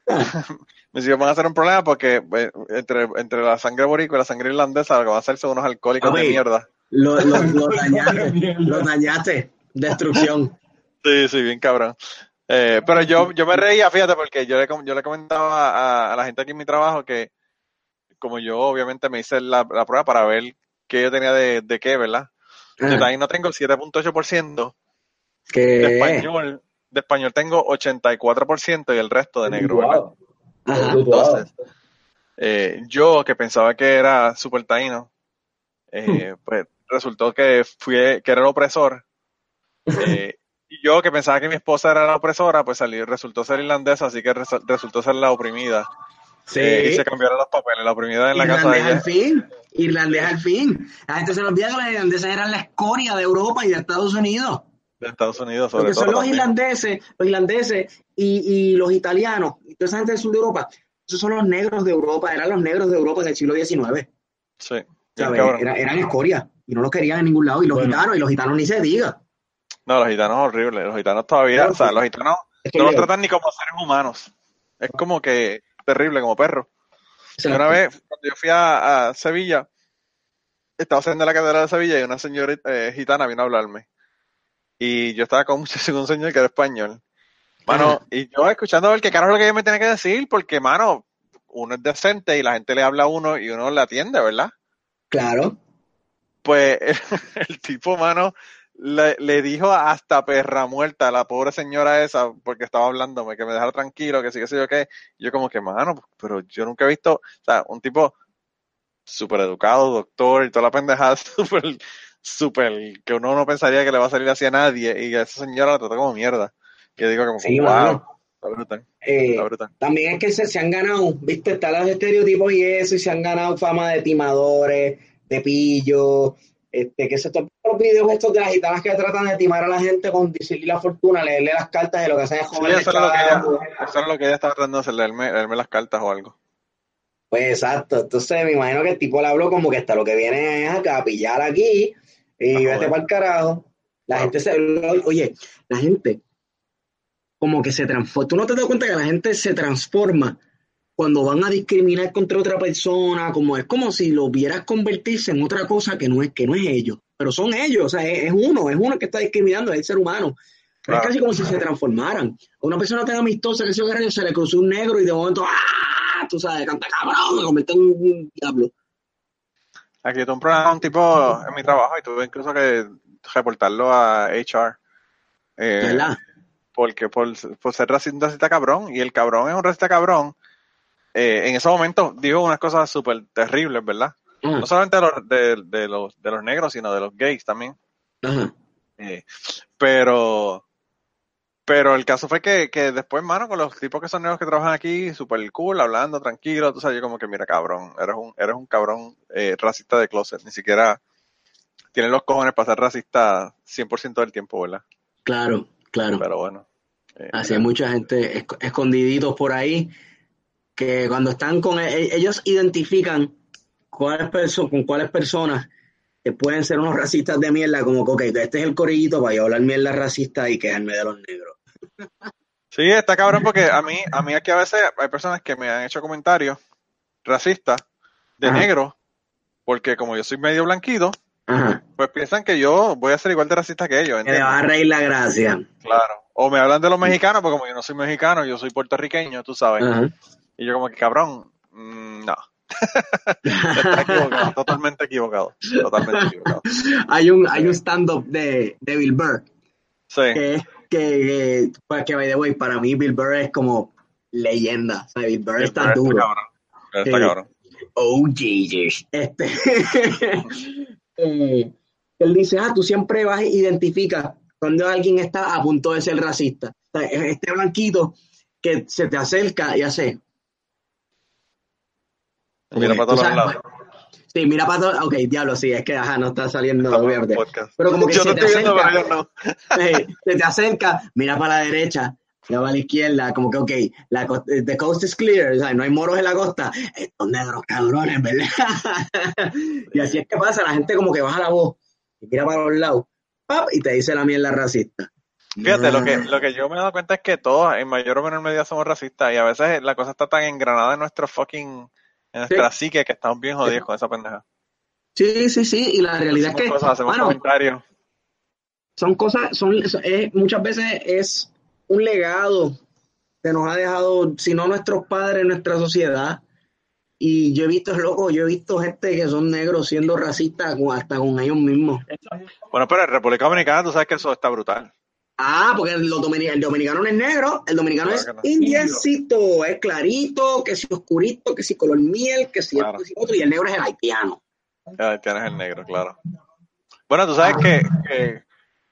Speaker 3: mis hijos van a ser un problema porque eh, entre, entre la sangre boricua y la sangre irlandesa lo que van a hacer son unos alcohólicos de mierda.
Speaker 1: Lo, lo, lo dañaste, lo dañaste. Destrucción.
Speaker 3: Sí, sí, bien cabrón. Eh, pero yo, yo me reía, fíjate, porque yo le, com- yo le comentaba a, a la gente aquí en mi trabajo que como yo obviamente me hice la, la prueba para ver qué yo tenía de, de qué, ¿verdad? Yo también no tengo el 7.8%, de español, de español tengo 84% y el resto de negro, ¿verdad?
Speaker 4: Wow.
Speaker 1: Ajá.
Speaker 3: Entonces, eh, yo que pensaba que era súper taíno, eh, pues resultó que fui, que era el opresor. eh, y yo que pensaba que mi esposa era la opresora, pues salió, resultó ser irlandesa, así que res- resultó ser la oprimida.
Speaker 1: Sí.
Speaker 3: Eh, y se cambiaron los papeles, la oprimida en la casa de
Speaker 1: al
Speaker 3: ella.
Speaker 1: fin. Irlandés al fin. La gente se le olvida que los irlandeses eran la escoria de Europa y de Estados Unidos.
Speaker 3: De Estados Unidos, sobre
Speaker 1: Porque
Speaker 3: todo.
Speaker 1: son los
Speaker 3: también.
Speaker 1: irlandeses, los irlandeses y, y los italianos, y toda esa gente del sur de Europa. Esos son los negros de Europa, eran los negros de Europa en el siglo XIX.
Speaker 3: Sí.
Speaker 1: Era- eran escoria y no los querían en ningún lado. Y los
Speaker 4: Bueno.
Speaker 1: gitanos, y los gitanos ni se diga.
Speaker 3: No, los gitanos horribles. Los gitanos todavía,
Speaker 1: Claro,
Speaker 3: o sea,
Speaker 1: sí.
Speaker 3: los gitanos
Speaker 1: Es que
Speaker 3: no los tratan ni como seres humanos. Es como que terrible, como perros.
Speaker 1: Exacto.
Speaker 3: Una vez, cuando yo fui a, a Sevilla, estaba haciendo la catedral de Sevilla y una señora eh, gitana vino a hablarme. Y yo estaba con un, un señor que era español. Mano, y yo escuchando a ver qué carajo es lo que ella me tiene que decir, porque, mano, uno es decente y la gente le habla a uno y uno le atiende, ¿verdad?
Speaker 1: Claro.
Speaker 3: Pues el, el tipo, mano, le, le dijo hasta perra muerta a la pobre señora esa, porque estaba hablándome, que me dejara tranquilo, que sí, que sé yo qué. Yo como que, mano, pero yo nunca he visto, o sea, un tipo súper educado, doctor y toda la pendejada, súper, súper, que uno no pensaría que le va a salir así a nadie, y a esa señora la trató como mierda. Yo digo como,
Speaker 1: Sí,
Speaker 3: wow,
Speaker 1: mano.
Speaker 3: está brutal,
Speaker 1: Eh,
Speaker 3: está brutal.
Speaker 1: También es que se, se han ganado, viste, están los estereotipos y eso, y se han ganado fama de timadores, de pillos, este, que se topan los videos estos de las gitanas que tratan de timar a la gente con decirle la fortuna, leerle las cartas y lo que hacen es
Speaker 3: Sí,
Speaker 1: joderle
Speaker 3: eso era lo que ella, eso era lo que ella estaba tratando de hacer, leerme, leerme las cartas o algo.
Speaker 1: Pues exacto, entonces me imagino que el tipo le habló como que hasta lo que viene es acá a pillar aquí y vete para el carajo. La
Speaker 3: Wow.
Speaker 1: gente se, oye, la gente como que se transforma. ¿Tú no te das cuenta que la gente se transforma cuando van a discriminar contra otra persona? Como es como si lo vieras convertirse en otra cosa que no es, que no es ellos, pero son ellos, o sea, es, es uno, es uno que está discriminando, es el ser humano. Es casi como si se transformaran. Una persona tan amistosa que se se le cruzó un negro y de momento, ¡ah! Tú sabes, canta cabrón, me convierte en un diablo.
Speaker 3: Aquí tuve un programa un tipo en mi trabajo y tuve incluso que reportarlo a HR. eh,
Speaker 1: ¿Verdad?
Speaker 3: porque por, por ser racista, un racista cabrón, y el cabrón es un racista cabrón, eh, en ese momento dijo unas cosas súper terribles, ¿verdad? No solamente de los, de, de los, de los negros, sino de los gays también. Eh, pero pero el caso fue que, que después, mano, con los tipos que son negros que trabajan aquí, súper cool, hablando, tranquilo, tú sabes, yo como que, mira, cabrón, eres un, eres un cabrón eh, racista de closet, ni siquiera tienes los cojones para ser racista 100% del tiempo, ¿verdad?
Speaker 1: Claro, claro.
Speaker 3: Pero bueno. eh,
Speaker 1: Así hay mucha gente esc- escondiditos por ahí que cuando están con e- ellos identifican cuáles perso- con cuáles personas que pueden ser unos racistas de mierda, como que, ok, este es el corillito para yo hablar mierda racista y quejarme de los negros.
Speaker 3: Sí, está cabrón porque a mí, a mí aquí a veces hay personas que me han hecho comentarios racistas de
Speaker 1: Ajá.
Speaker 3: negro, porque como yo soy medio blanquito,
Speaker 1: Ajá.
Speaker 3: pues piensan que yo voy a ser igual de racista que ellos,
Speaker 1: Que le va a reír la gracia.
Speaker 3: Claro. O me hablan de los mexicanos, porque como yo no soy mexicano, yo soy puertorriqueño, tú sabes.
Speaker 1: Ajá.
Speaker 3: Y yo como que, cabrón, mm, no. Está equivocado, totalmente equivocado. Totalmente equivocado.
Speaker 1: hay un, hay un stand-up de, de Bill Burr
Speaker 3: Sí,
Speaker 1: que que, que, pues, que, by the way, para mí Bill Burr es como leyenda. O sea, Bill Burr está
Speaker 3: está
Speaker 1: duro.
Speaker 3: cabrón. Está
Speaker 1: Sí.
Speaker 3: cabrón.
Speaker 1: Oh, Jesus. Este, eh, él dice, ah, tú siempre vas y identificas cuando alguien está a punto de ser racista. O sea, es este blanquito que se te acerca y hace...
Speaker 3: Mira para todos
Speaker 1: sabes,
Speaker 3: lados.
Speaker 1: Sí, mira para todos Ok, diablo, sí, es que ajá, no está saliendo, obviamente. Pero como que
Speaker 3: yo
Speaker 1: se
Speaker 3: no
Speaker 1: te
Speaker 3: estoy viendo,
Speaker 1: acerca.
Speaker 3: yo no.
Speaker 1: Eh, se te acerca, mira para la derecha, Ya va a la izquierda, como que, ok, la co- the coast is clear, o sea, no hay moros en la costa. Estos negros cabrones, ¿verdad? y así es que pasa, la gente como que baja la voz y mira para los lados, ¡pap! y te dice la mierda racista.
Speaker 3: Fíjate, lo que,
Speaker 1: Ah,
Speaker 3: lo que yo me he dado cuenta es que todos, en mayor o menor medida, somos racistas y a veces la cosa está tan engranada en nuestro fucking, en nuestra psique que estamos bien jodidos con esa pendeja.
Speaker 1: Sí, sí, sí, y la realidad
Speaker 3: Hacemos
Speaker 1: es que,
Speaker 3: cosas, hacemos
Speaker 1: bueno,
Speaker 3: comentarios.
Speaker 1: son cosas, son, es- muchas veces es un legado que nos ha dejado, si no nuestros padres, nuestra sociedad. Y yo he visto, loco, yo he visto gente que son negros siendo racistas hasta con ellos mismos.
Speaker 3: Bueno, pero en República Dominicana tú sabes que eso está brutal.
Speaker 1: Ah, porque el, el dominicano no es negro, el dominicano
Speaker 3: Claro
Speaker 1: es indiecito, es clarito, que si oscurito, que si color miel, que si
Speaker 3: Claro.
Speaker 1: esto, que si otro, y el negro es el haitiano.
Speaker 3: Ya tienes el negro, claro. Bueno, tú sabes que, que,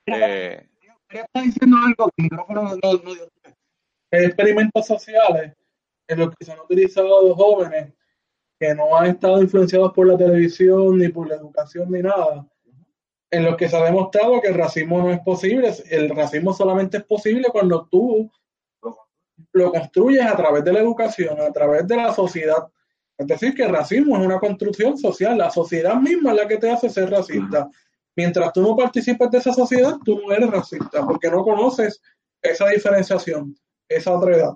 Speaker 3: eh,
Speaker 1: Está diciendo algo que el micrófono no, no, no
Speaker 5: experimentos sociales en los que se han utilizado jóvenes que no han estado influenciados por la televisión ni por la educación ni nada, en los que se ha demostrado que el racismo no es posible. El racismo solamente es posible cuando tú lo construyes a través de la educación, a través de la sociedad. Es decir, que el racismo es una construcción social, la sociedad misma es la que te hace ser racista. Mientras tú no participes de esa sociedad, tú no eres racista, porque no conoces esa diferenciación, esa otra edad.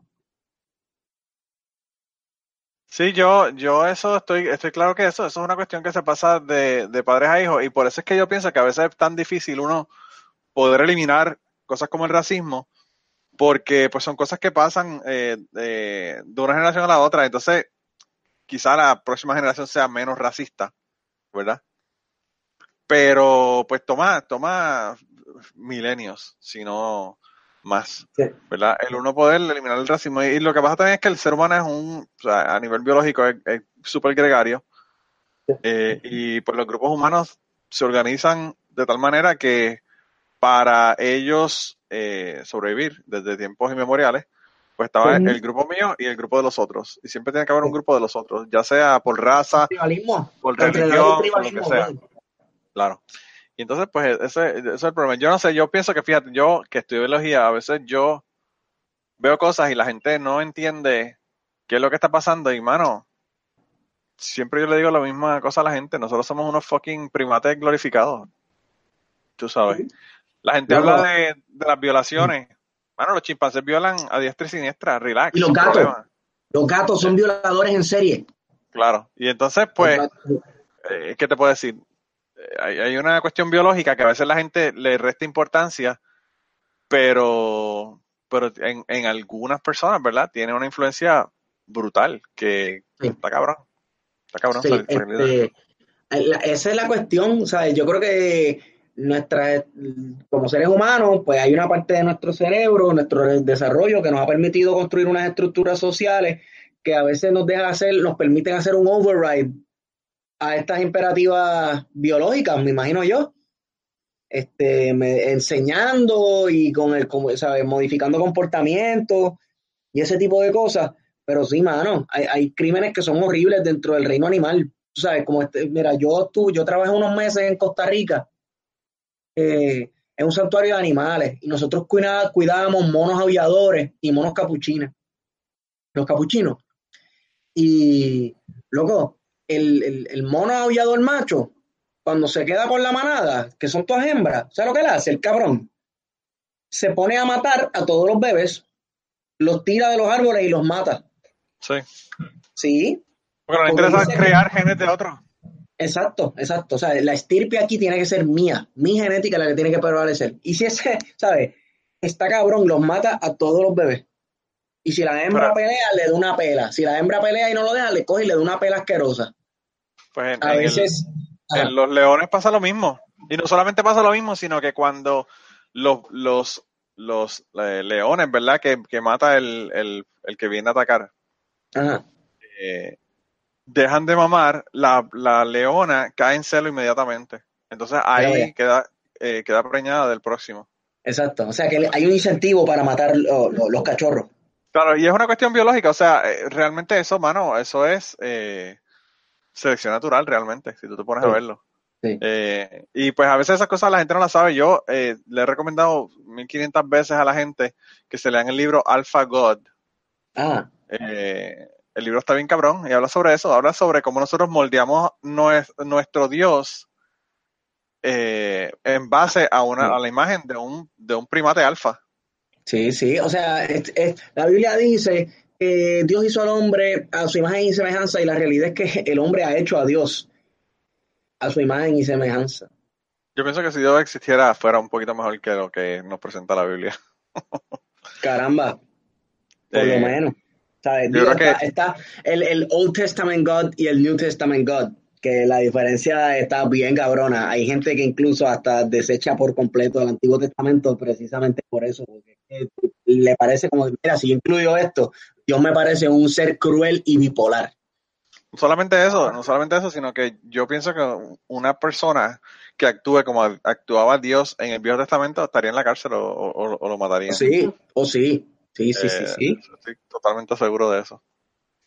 Speaker 3: Sí, yo, yo eso estoy, estoy claro que eso, eso es una cuestión que se pasa de, de padres a hijos y por eso es que yo pienso que a veces es tan difícil uno poder eliminar cosas como el racismo porque pues son cosas que pasan eh, de, de una generación a la otra, entonces quizá la próxima generación sea menos racista, ¿verdad? Pero pues toma, toma milenios, si no más,
Speaker 1: Sí.
Speaker 3: ¿verdad? El uno poder eliminar el racismo. Y lo que pasa también es que el ser humano es un, o sea, a nivel biológico es súper gregario. Eh, y pues los grupos humanos se organizan de tal manera que para ellos eh, sobrevivir desde tiempos inmemoriales, pues estaba el grupo mío y el grupo de los otros. Y siempre tiene que haber un grupo de los otros, ya sea por raza, por religión, por lo que sea. Claro. Y entonces, pues, ese, ese es el problema. Yo no sé, yo pienso que, fíjate, yo que estudio biología, a veces yo veo cosas y la gente no entiende qué es lo que está pasando. Y, mano, siempre yo le digo la misma cosa a la gente. Nosotros somos unos fucking primates glorificados. Tú sabes. La gente habla de, de las violaciones. Mano, los chimpancés violan a diestra y siniestra. Relax.
Speaker 1: Y los gatos.
Speaker 3: problema.
Speaker 1: Los gatos son violadores en serie.
Speaker 3: Claro. Y entonces, pues, eh, ¿qué te puedo decir? Eh, Hay, hay una cuestión biológica que a veces la gente le resta importancia, pero, pero en, en algunas personas, ¿verdad? Tiene una influencia brutal que
Speaker 1: Sí.
Speaker 3: está cabrón. Está cabrón.
Speaker 1: Sí, este, la- esa es la cuestión, ¿sabes? Yo creo que nuestra, como seres humanos, pues hay una parte de nuestro cerebro, nuestro desarrollo que nos ha permitido construir unas estructuras sociales que a veces nos deja hacer, nos permiten hacer un override a estas imperativas biológicas, me imagino yo. Este, me- enseñando y con el, como, ¿sabes? modificando comportamientos y ese tipo de cosas. Pero sí, mano, hay, crímenes que son horribles dentro del reino animal. Tú sabes, como este, mira, yo, tú, yo trabajé unos meses en Costa Rica, eh, en un santuario de animales, y nosotros cuidábamos monos aulladores y monos capuchinos. Los capuchinos. Y, loco, el, el, el mono aullador macho, cuando se queda con la manada, que son todas hembras, ¿sabes lo que le hace el cabrón? Se pone a matar a todos los bebés, los tira de los árboles y los mata.
Speaker 3: Sí.
Speaker 1: Sí,
Speaker 3: Porque no le
Speaker 1: Porque
Speaker 3: interesa crear genes de otros.
Speaker 1: exacto, exacto. O sea, la estirpe aquí tiene que ser mía, mi genética es la que tiene que prevalecer. Y si ese, ¿sabes? Está cabrón, los mata a todos los bebés. Y si la hembra
Speaker 3: Pero-
Speaker 1: pelea, le da una pela. Si la hembra pelea y no lo deja, le coge y le da una pela asquerosa.
Speaker 3: Pues
Speaker 1: A
Speaker 3: el-
Speaker 1: veces.
Speaker 3: en los leones pasa lo mismo. Y no solamente pasa lo mismo, sino que cuando los, los, los eh, leones, ¿verdad? Que, que mata el, el, el que viene a atacar,
Speaker 1: ajá.
Speaker 3: eh, dejan de mamar, la, la leona cae en celo inmediatamente. Entonces ahí queda, eh, queda preñada del próximo.
Speaker 1: Exacto. O sea que hay un incentivo para matar lo- lo- los cachorros.
Speaker 3: Claro, y es una cuestión biológica, o sea, eh, realmente eso, mano, eso es eh, selección natural realmente, si tú te pones a verlo.
Speaker 1: Sí.
Speaker 3: Eh, y pues a veces esas cosas la gente no las sabe. Yo eh, le he recomendado 1500 veces a la gente que se lean el libro Alpha God.
Speaker 1: Ah,
Speaker 3: el libro está bien cabrón y habla sobre eso, habla sobre cómo nosotros moldeamos nues- nuestro Dios en base a una a la imagen de un de un primate alfa.
Speaker 1: Sí, sí. O sea, es- es- la Biblia dice que Dios hizo al hombre a su imagen y semejanza y la realidad es que el hombre ha hecho a Dios a su imagen y semejanza.
Speaker 3: Yo pienso que si Dios existiera fuera un poquito mejor que lo que nos presenta la Biblia.
Speaker 1: Caramba, por
Speaker 3: Eh,
Speaker 1: lo menos. ¿Sabes?
Speaker 3: que-
Speaker 1: está, está el, el Old Testament God y el New Testament God, que la diferencia está bien cabrona. Hay gente que incluso hasta desecha por completo el Antiguo Testamento precisamente por eso, porque le parece como, mira, si yo incluyo esto, Dios me parece un ser cruel y bipolar.
Speaker 3: No solamente eso, no solamente eso, sino que yo pienso que una persona que actúe como actuaba Dios en el Viejo Testamento estaría en la cárcel o, o- o lo mataría.
Speaker 1: Sí, o sí, sí, sí, sí,
Speaker 3: Eh,
Speaker 1: sí.
Speaker 3: Estoy totalmente seguro de eso.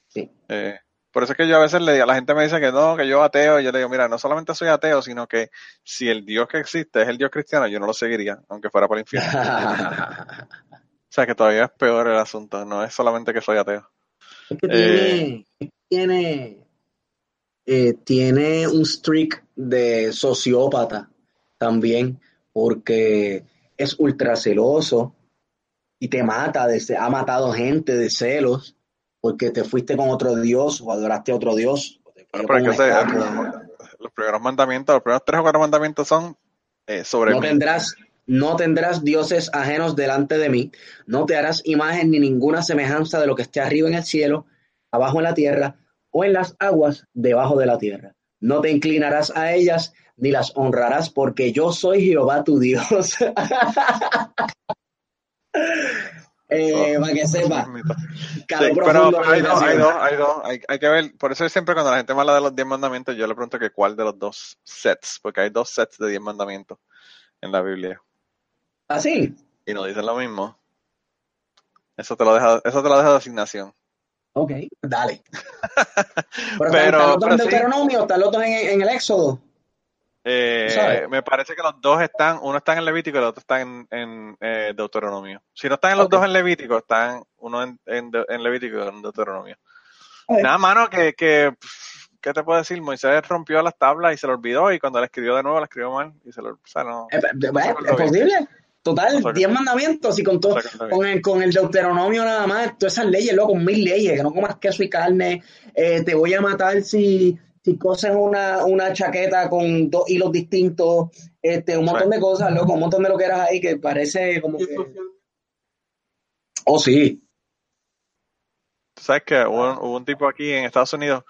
Speaker 1: Sí.
Speaker 3: Eh, por eso es que yo a veces le digo, la gente me dice que no, que yo ateo, y yo le digo, mira, no solamente soy ateo, sino que si el Dios que existe es el Dios cristiano, yo no lo seguiría, aunque fuera para el infierno. O sea que todavía es peor el asunto, no es solamente que soy ateo.
Speaker 1: Es que
Speaker 3: Eh,
Speaker 1: tiene, tiene, eh, tiene un streak de sociópata también, porque es ultra celoso y te mata, de, ha matado gente de celos, porque te fuiste con otro Dios o adoraste a otro Dios.
Speaker 3: Pero es que
Speaker 1: estatua.
Speaker 3: los primeros mandamientos, los primeros tres o cuatro mandamientos son eh, sobre
Speaker 1: No
Speaker 3: mí.
Speaker 1: tendrás, no tendrás dioses ajenos delante de mí, no te harás imagen ni ninguna semejanza de lo que esté arriba en el cielo, abajo en la tierra o en las aguas debajo de la tierra. No te inclinarás a ellas ni las honrarás, porque yo soy Jehová tu Dios. Eh, para que sepa,
Speaker 3: Sí, pero, hay dos, hay dos, hay dos, hay, hay que ver, por eso siempre cuando la gente me habla de los diez mandamientos, yo le pregunto que cuál de los dos sets, porque hay dos sets de diez mandamientos en la Biblia
Speaker 1: Así,
Speaker 3: y no dicen lo mismo. Eso te lo deja, eso te lo deja de asignación.
Speaker 1: ok, dale. Pero,
Speaker 3: Pero-
Speaker 1: están, están los dos
Speaker 3: pero
Speaker 1: en
Speaker 3: sí.
Speaker 1: Deuteronomio, están los dos en, en el Éxodo.
Speaker 3: Eh, me parece que los dos están, uno está en Levítico y el otro está en, en eh, Deuteronomio. Si no están en los dos en Levítico, están uno en, en, Levítico y otro en Deuteronomio. Nada, mano, que, que, ¿qué te puedo decir? Moisés rompió las tablas y se lo olvidó y cuando la escribió de nuevo la escribió mal y se lo, o sea, no.
Speaker 1: Eh,
Speaker 3: No
Speaker 1: ¿Es, posible? Total,
Speaker 3: No recuerdo.
Speaker 1: diez mandamientos y con todo, con el, con el Deuteronomio nada más, todas esas leyes, loco, mil leyes, que no comas queso y carne, eh, te voy a matar si, si coses una, una chaqueta con dos hilos distintos, este, un montón de cosas, loco, un montón de lo que eras ahí que parece como que... Oh, sí.
Speaker 3: Sabes que hubo, un- hubo un tipo aquí en Estados Unidos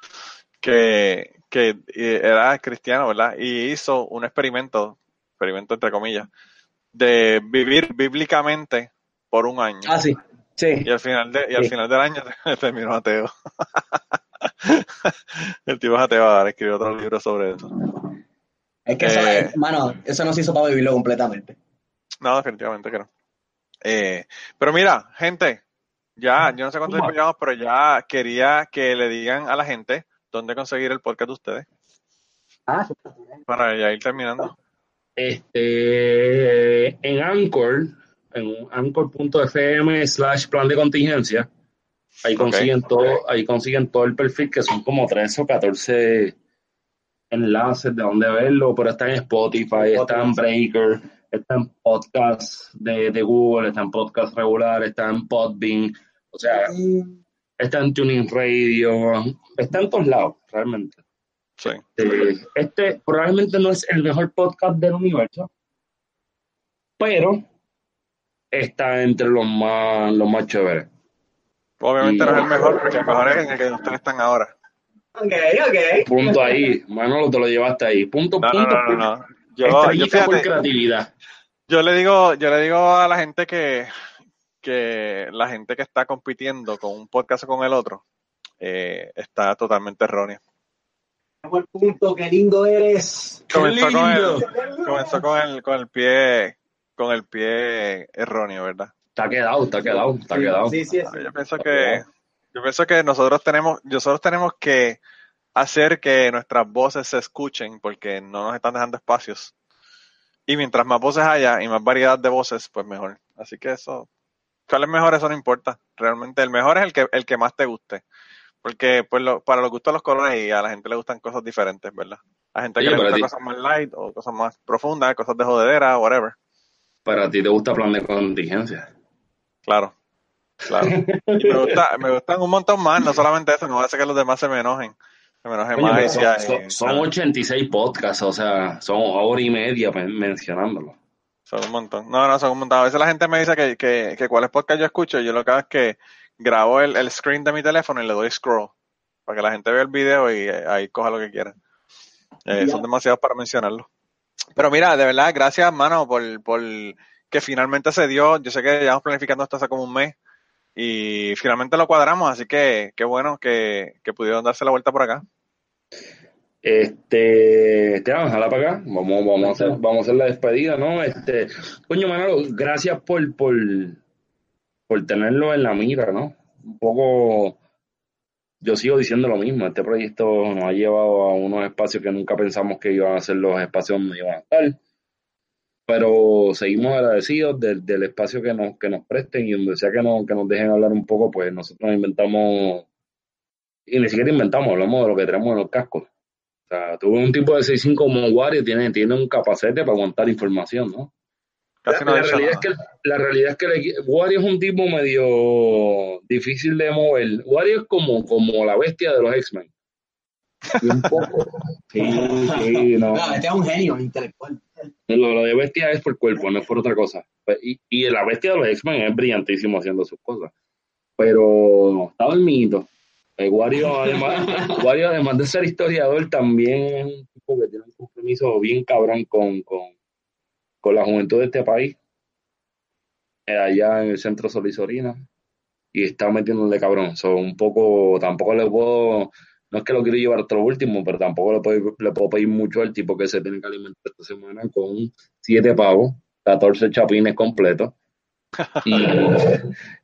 Speaker 3: que, que eh, era cristiano, ¿verdad? Y hizo un experimento, experimento entre comillas, de vivir bíblicamente por un año.
Speaker 1: Ah, sí. Sí.
Speaker 3: Y al final de, y al
Speaker 1: Sí.
Speaker 3: final del año terminó ateo. El ateo ahora, escribió otro libro sobre eso.
Speaker 1: Es que eso,
Speaker 3: Eh.
Speaker 1: es- mano, eso no se hizo para vivirlo completamente.
Speaker 3: No, definitivamente que no. Eh, pero mira, gente, ya, yo no sé cuánto tiempo llevamos, pero ya quería que le digan a la gente dónde conseguir el podcast de ustedes
Speaker 1: Ah,
Speaker 3: para ya ir terminando.
Speaker 4: Este, en Anchor, en anchor.fm slash plan de contingencia, ahí consiguen todo, ahí consiguen todo el perfil, que son como 13 o 14 enlaces de donde verlo, pero está en Spotify, está en Breaker, está en podcast de, de Google, está en podcast regular, está en Podbean, o sea, está en Tuning Radio, está en todos lados, realmente.
Speaker 3: Sí.
Speaker 4: Eh, este probablemente no es el mejor podcast del universo, pero está entre los más, los más chéveres.
Speaker 3: Obviamente
Speaker 4: Y-
Speaker 3: no es el mejor, porque el mejor es en el que ustedes están ahora.
Speaker 1: Ok, ok.
Speaker 4: Punto ahí, Manolo, te lo llevaste ahí. Punto,
Speaker 3: No,
Speaker 4: punto.
Speaker 3: no, no. no. Yo, yo,
Speaker 4: Estrellita por
Speaker 3: fíjate,
Speaker 4: creatividad.
Speaker 3: yo le digo, yo le digo a la gente que, que la gente que está compitiendo con un podcast o con el otro eh, está totalmente errónea.
Speaker 1: Buen punto, qué lindo eres. Qué
Speaker 3: Comenzó con el, comenzó con el, con el pie, con el pie erróneo, ¿verdad?
Speaker 4: Está quedado, está quedado, está quedado.
Speaker 1: Sí, sí, sí.
Speaker 3: Yo pienso que, yo pienso que nosotros tenemos, nosotros tenemos que hacer que nuestras voces se escuchen porque no nos están dejando espacios. Y mientras más voces haya y más variedad de voces, pues mejor. Así que eso, cuál es mejor, eso no importa. Realmente el mejor es el que, el que más te guste. Porque pues lo, para los gustos los colores y a la gente le gustan cosas diferentes, ¿verdad? A gente que
Speaker 4: Oye,
Speaker 3: le gusta
Speaker 4: ti-
Speaker 3: cosas más light o cosas más profundas, cosas de jodedera, whatever.
Speaker 4: Para ti te gusta plan de contingencia.
Speaker 3: Claro. Claro. Y me, gusta, me gustan un montón más, no solamente eso, no hace que los demás se me enojen. Se me enojen
Speaker 4: Oye,
Speaker 3: más.
Speaker 4: son,
Speaker 3: ya,
Speaker 4: son-
Speaker 3: y-
Speaker 4: son 86 podcasts, o sea, son hora y media men- mencionándolo.
Speaker 3: Son un montón. No, no, son un montón. A veces la gente me dice que, que, que cuáles podcast yo escucho. Yo lo que hago es que grabo el, el screen de mi teléfono y le doy scroll. Para que la gente vea el video y eh, ahí coja lo que quiera. Eh. Son demasiados para mencionarlo. Pero mira, de verdad, gracias, mano, por, por que finalmente se dio. Yo sé que llevamos planificando esto hace como un mes. Y finalmente lo cuadramos, así que qué bueno que, que pudieron darse la vuelta por acá.
Speaker 4: Este, Esteban, jala para acá. Vamos, vamos, a hacer, vamos a hacer la despedida, ¿no? Este, coño, Manolo, gracias por, por, por tenerlo en la mira, ¿no? Un poco, yo sigo diciendo lo mismo. Este proyecto nos ha llevado a unos espacios que nunca pensamos que iban a ser los espacios donde iban a estar. Pero seguimos agradecidos del, del espacio que nos, que nos presten y donde sea que nos, que nos dejen hablar un poco, pues nosotros inventamos, y ni siquiera inventamos, hablamos de lo que tenemos en los cascos. O sea, tuve un tipo de 6'5 como Wario, tiene, tiene un capacete para aguantar información, ¿no?
Speaker 3: Casi
Speaker 4: la,
Speaker 3: no
Speaker 4: realidad es que, la realidad es que el Wario es un tipo medio difícil de mover. Wario es como, como la bestia de los X-Men. Y un poco. Sí, sí, no.
Speaker 1: Este es un genio intelectual.
Speaker 4: Lo, lo de bestia es por cuerpo, no es por otra cosa. Y, y la bestia de los X-Men es brillantísimo haciendo sus cosas. Pero estaba el mito. El Wario, además, Wario, además de ser historiador, también es un tipo que tiene un compromiso bien cabrón con, con, con la juventud de este país. eh, allá en el centro Solisorina. Y está metiéndole cabrón. So, un poco, tampoco le puedo, no es que lo quiero llevar hasta lo último, pero tampoco le puedo, le puedo pedir mucho al tipo que se tiene que alimentar esta semana con siete pavos, 14 chapines completos.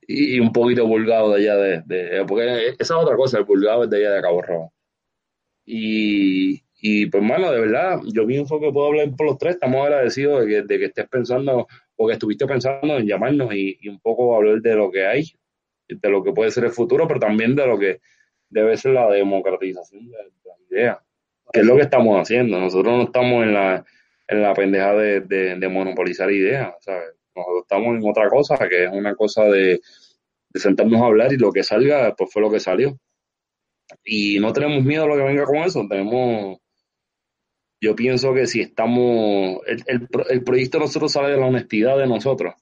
Speaker 4: Y, y un poquito vulgado de allá de, de- porque esa es otra cosa, el vulgado es de allá de Cabo Rojo. Y, y pues mano, de verdad, yo pienso que puedo hablar por los tres, estamos agradecidos de que, de que estés pensando o que estuviste pensando en llamarnos y, y un poco hablar de lo que hay, de lo que puede ser el futuro, pero también de lo que debe ser la democratización de, las ideas, que es lo que estamos haciendo. Nosotros no estamos en la, en la pendeja de, de, de monopolizar ideas, ¿sabes? Nosotros estamos en otra cosa, que es una cosa de, de sentarnos a hablar y lo que salga, pues fue lo que salió. Y no tenemos miedo a lo que venga con eso, tenemos... Yo pienso que si estamos... El, el, el proyecto de nosotros sale de la honestidad de nosotros.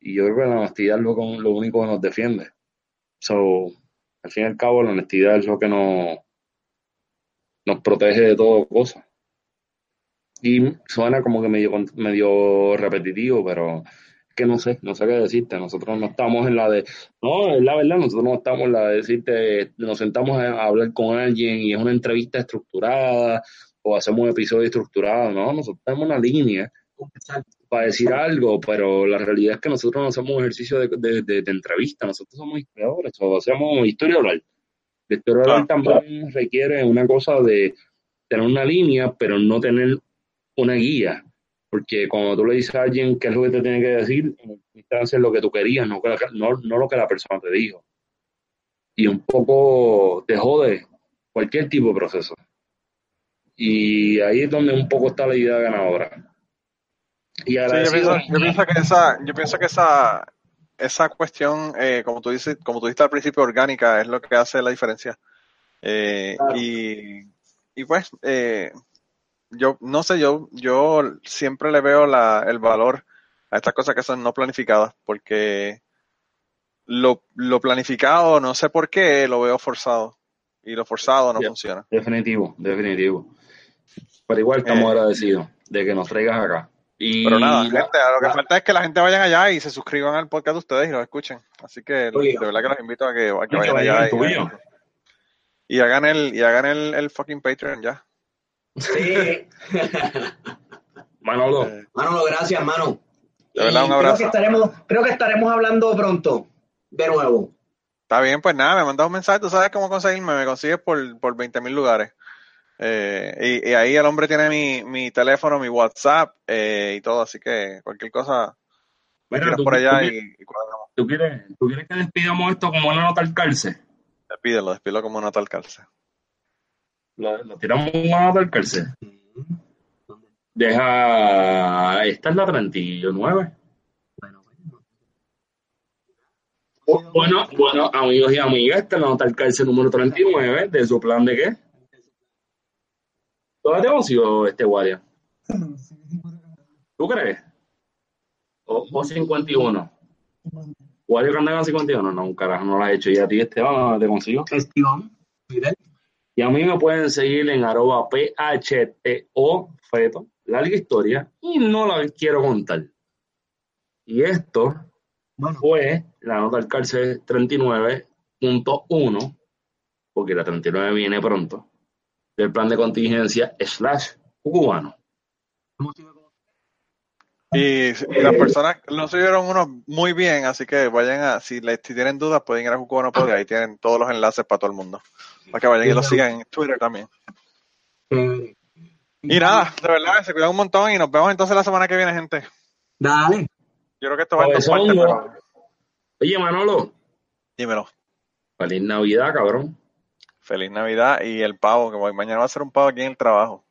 Speaker 4: Y yo creo que la honestidad es lo, lo único que nos defiende. So, al fin y al cabo, la honestidad es lo que nos, nos protege de todo cosa. Y suena como que medio, medio repetitivo, pero es que no sé, no sé qué decirte. Nosotros no estamos en la de, no, es la verdad, nosotros no estamos en la de decirte, nos sentamos a hablar con alguien y es una entrevista estructurada o hacemos un episodio estructurado. No, nosotros tenemos una línea para decir algo, pero la realidad es que nosotros no hacemos ejercicio de, de, de- de entrevista, nosotros somos historiadores, o hacemos historia oral. La historia oral también requiere una cosa de tener una línea, pero no tener una guía. Porque cuando tú le dices a alguien qué es lo que te tiene que decir, en instancia es lo que tú querías, no lo que la persona te dijo. Y un poco te jode cualquier tipo de proceso. Y ahí es donde un poco está la idea ganadora. Y
Speaker 3: Sí, yo pienso, yo pienso que esa, yo pienso que esa, esa cuestión, eh, como tú dices, como tú dijiste al principio, orgánica, es lo que hace la diferencia. Eh,
Speaker 1: Claro.
Speaker 3: y, y pues, eh, yo no sé, yo, yo siempre le veo la, el valor a estas cosas que son no planificadas, porque lo, lo planificado, no sé por qué, lo veo forzado. Y lo forzado no funciona.
Speaker 4: Definitivo, definitivo. Pero igual estamos
Speaker 3: Eh.
Speaker 4: agradecidos de que nos traigas acá. Y
Speaker 3: Pero nada, gente, lo que
Speaker 4: la-
Speaker 3: falta es que la gente vayan allá y se suscriban al podcast de ustedes y lo escuchen. Así que de verdad que los invito a que, a vayan allá
Speaker 4: al
Speaker 3: y,
Speaker 4: tuyo.
Speaker 3: y hagan el y hagan el, el fucking Patreon ya.
Speaker 1: Sí.
Speaker 4: Manolo,
Speaker 3: Eh,
Speaker 1: Manolo, gracias, mano.
Speaker 3: De verdad, un abrazo.
Speaker 1: Creo que, estaremos, creo que estaremos hablando pronto, de nuevo.
Speaker 3: Está bien, pues nada, me mandas un mensaje, tú sabes cómo conseguirme, me consigues por, por 20 mil lugares. Eh, y, y ahí el hombre tiene mi, mi teléfono, mi WhatsApp eh, y todo, así que cualquier cosa
Speaker 4: Mira, tú-
Speaker 3: por allá
Speaker 4: tú-
Speaker 3: y, y cuadramos.
Speaker 4: ¿Tú quieres, ¿Tú quieres que despidamos esto como una nota al cárcel?
Speaker 3: Despídelo, despídelo como una tal cárcel.
Speaker 4: Lo, lo tiramos como una nota al cárcel. Deja. Esta es la 39.
Speaker 1: Bueno,
Speaker 4: Bueno, bueno, amigos y amigas, esta es la nota al cárcel número 39 de su plan de qué. ¿Todavía te este guardia? ¿Tú crees? O, o 51. ¿Guardia que anda con 51? No, un carajo, no lo has hecho. Y a ti, Esteban, ¿dónde te consigo?
Speaker 1: Twitter,
Speaker 4: Y a mí me pueden seguir en arroba PHTO feto, larga historia, y no la quiero contar. Y esto
Speaker 1: bueno,
Speaker 4: fue la nota al cárcel 39.1, porque la 39 viene pronto, del plan de contingencia slash cubano.
Speaker 3: Y, las personas lo subieron unos muy bien, así que vayan a, si, les, si tienen dudas, pueden ir a Jucubano Pod, y ahí tienen todos los enlaces para todo el mundo. Para que vayan y lo sigan en Twitter también. Y nada, de verdad, se cuidan un montón y nos vemos entonces la semana que viene, gente.
Speaker 1: Dale.
Speaker 3: Yo creo que esto va partes,
Speaker 4: Cabezongo.
Speaker 3: pero
Speaker 4: Oye, Manolo,
Speaker 3: dímelo.
Speaker 4: feliz Navidad, cabrón.
Speaker 3: Feliz Navidad y el pavo, que voy, mañana va a ser un pavo aquí en el trabajo.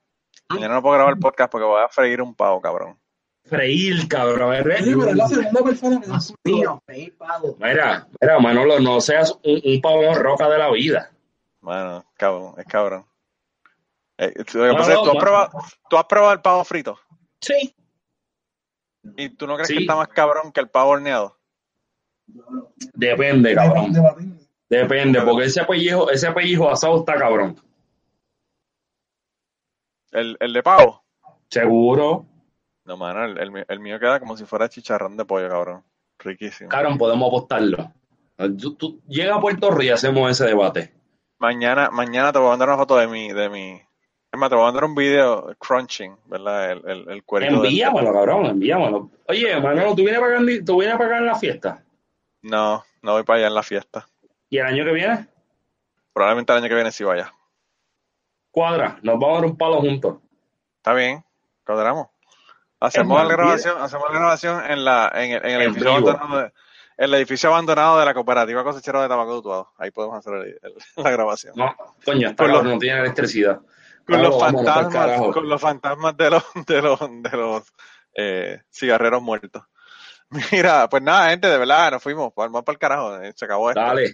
Speaker 3: Mañana no puedo grabar el podcast porque voy a freír un pavo, cabrón.
Speaker 4: Freír, cabrón.
Speaker 5: Oye, pero es la segunda persona que
Speaker 1: Dios mío, freír pavo.
Speaker 4: Mira, mira, Manolo, no seas un, un pavón roca de la vida.
Speaker 3: Bueno, cabrón, es cabrón. Eh, lo que
Speaker 4: No,
Speaker 3: pasa es tú has, probado, tú has probado el pavo frito
Speaker 4: Sí.
Speaker 3: y tú no crees
Speaker 4: Sí.
Speaker 3: que está más cabrón que el pavo horneado.
Speaker 4: Depende, cabrón.
Speaker 5: Debatible.
Speaker 4: Depende, porque ese pellejo, ese pellejo asado está cabrón.
Speaker 3: El, el de pavo.
Speaker 4: Seguro.
Speaker 3: No, mano, el, el mío- el mío queda como si fuera chicharrón de pollo, cabrón. Riquísimo.
Speaker 4: Cabrón, podemos apostarlo. Tú, tú- llega a Puerto Rico y hacemos ese debate.
Speaker 3: Mañana, mañana te voy a mandar una foto de mi, de mi. Es más, te voy a mandar un video crunching, ¿verdad? El, el, el cuerito del-
Speaker 4: Envíamelo, cabrón, envíamelo. Oye, Manolo, ¿tú vienes a pagar, tú vienes a pagar la fiesta?
Speaker 3: No, no voy para allá en la fiesta.
Speaker 4: ¿Y el año que viene?
Speaker 3: Probablemente el año que viene sí vaya.
Speaker 4: Cuadra, nos vamos a dar un palo juntos.
Speaker 3: Está bien, cuadramos. Hacemos la grabación, hacemos la grabación en la, en el, en el
Speaker 4: En
Speaker 3: edificio
Speaker 4: vivo.
Speaker 3: abandonado de, el edificio abandonado de la cooperativa cosechera de tabaco de Utuado. Ahí podemos hacer el- el- la grabación.
Speaker 4: No, coño,
Speaker 3: Con los-
Speaker 4: no tiene electricidad.
Speaker 3: Con
Speaker 4: Vamos,
Speaker 3: los fantasmas, con los fantasmas de los, de los, de los eh, cigarreros muertos. Mira, pues nada, gente, de verdad, nos fuimos, vamos para el carajo, eh, se acabó esto.
Speaker 4: Dale,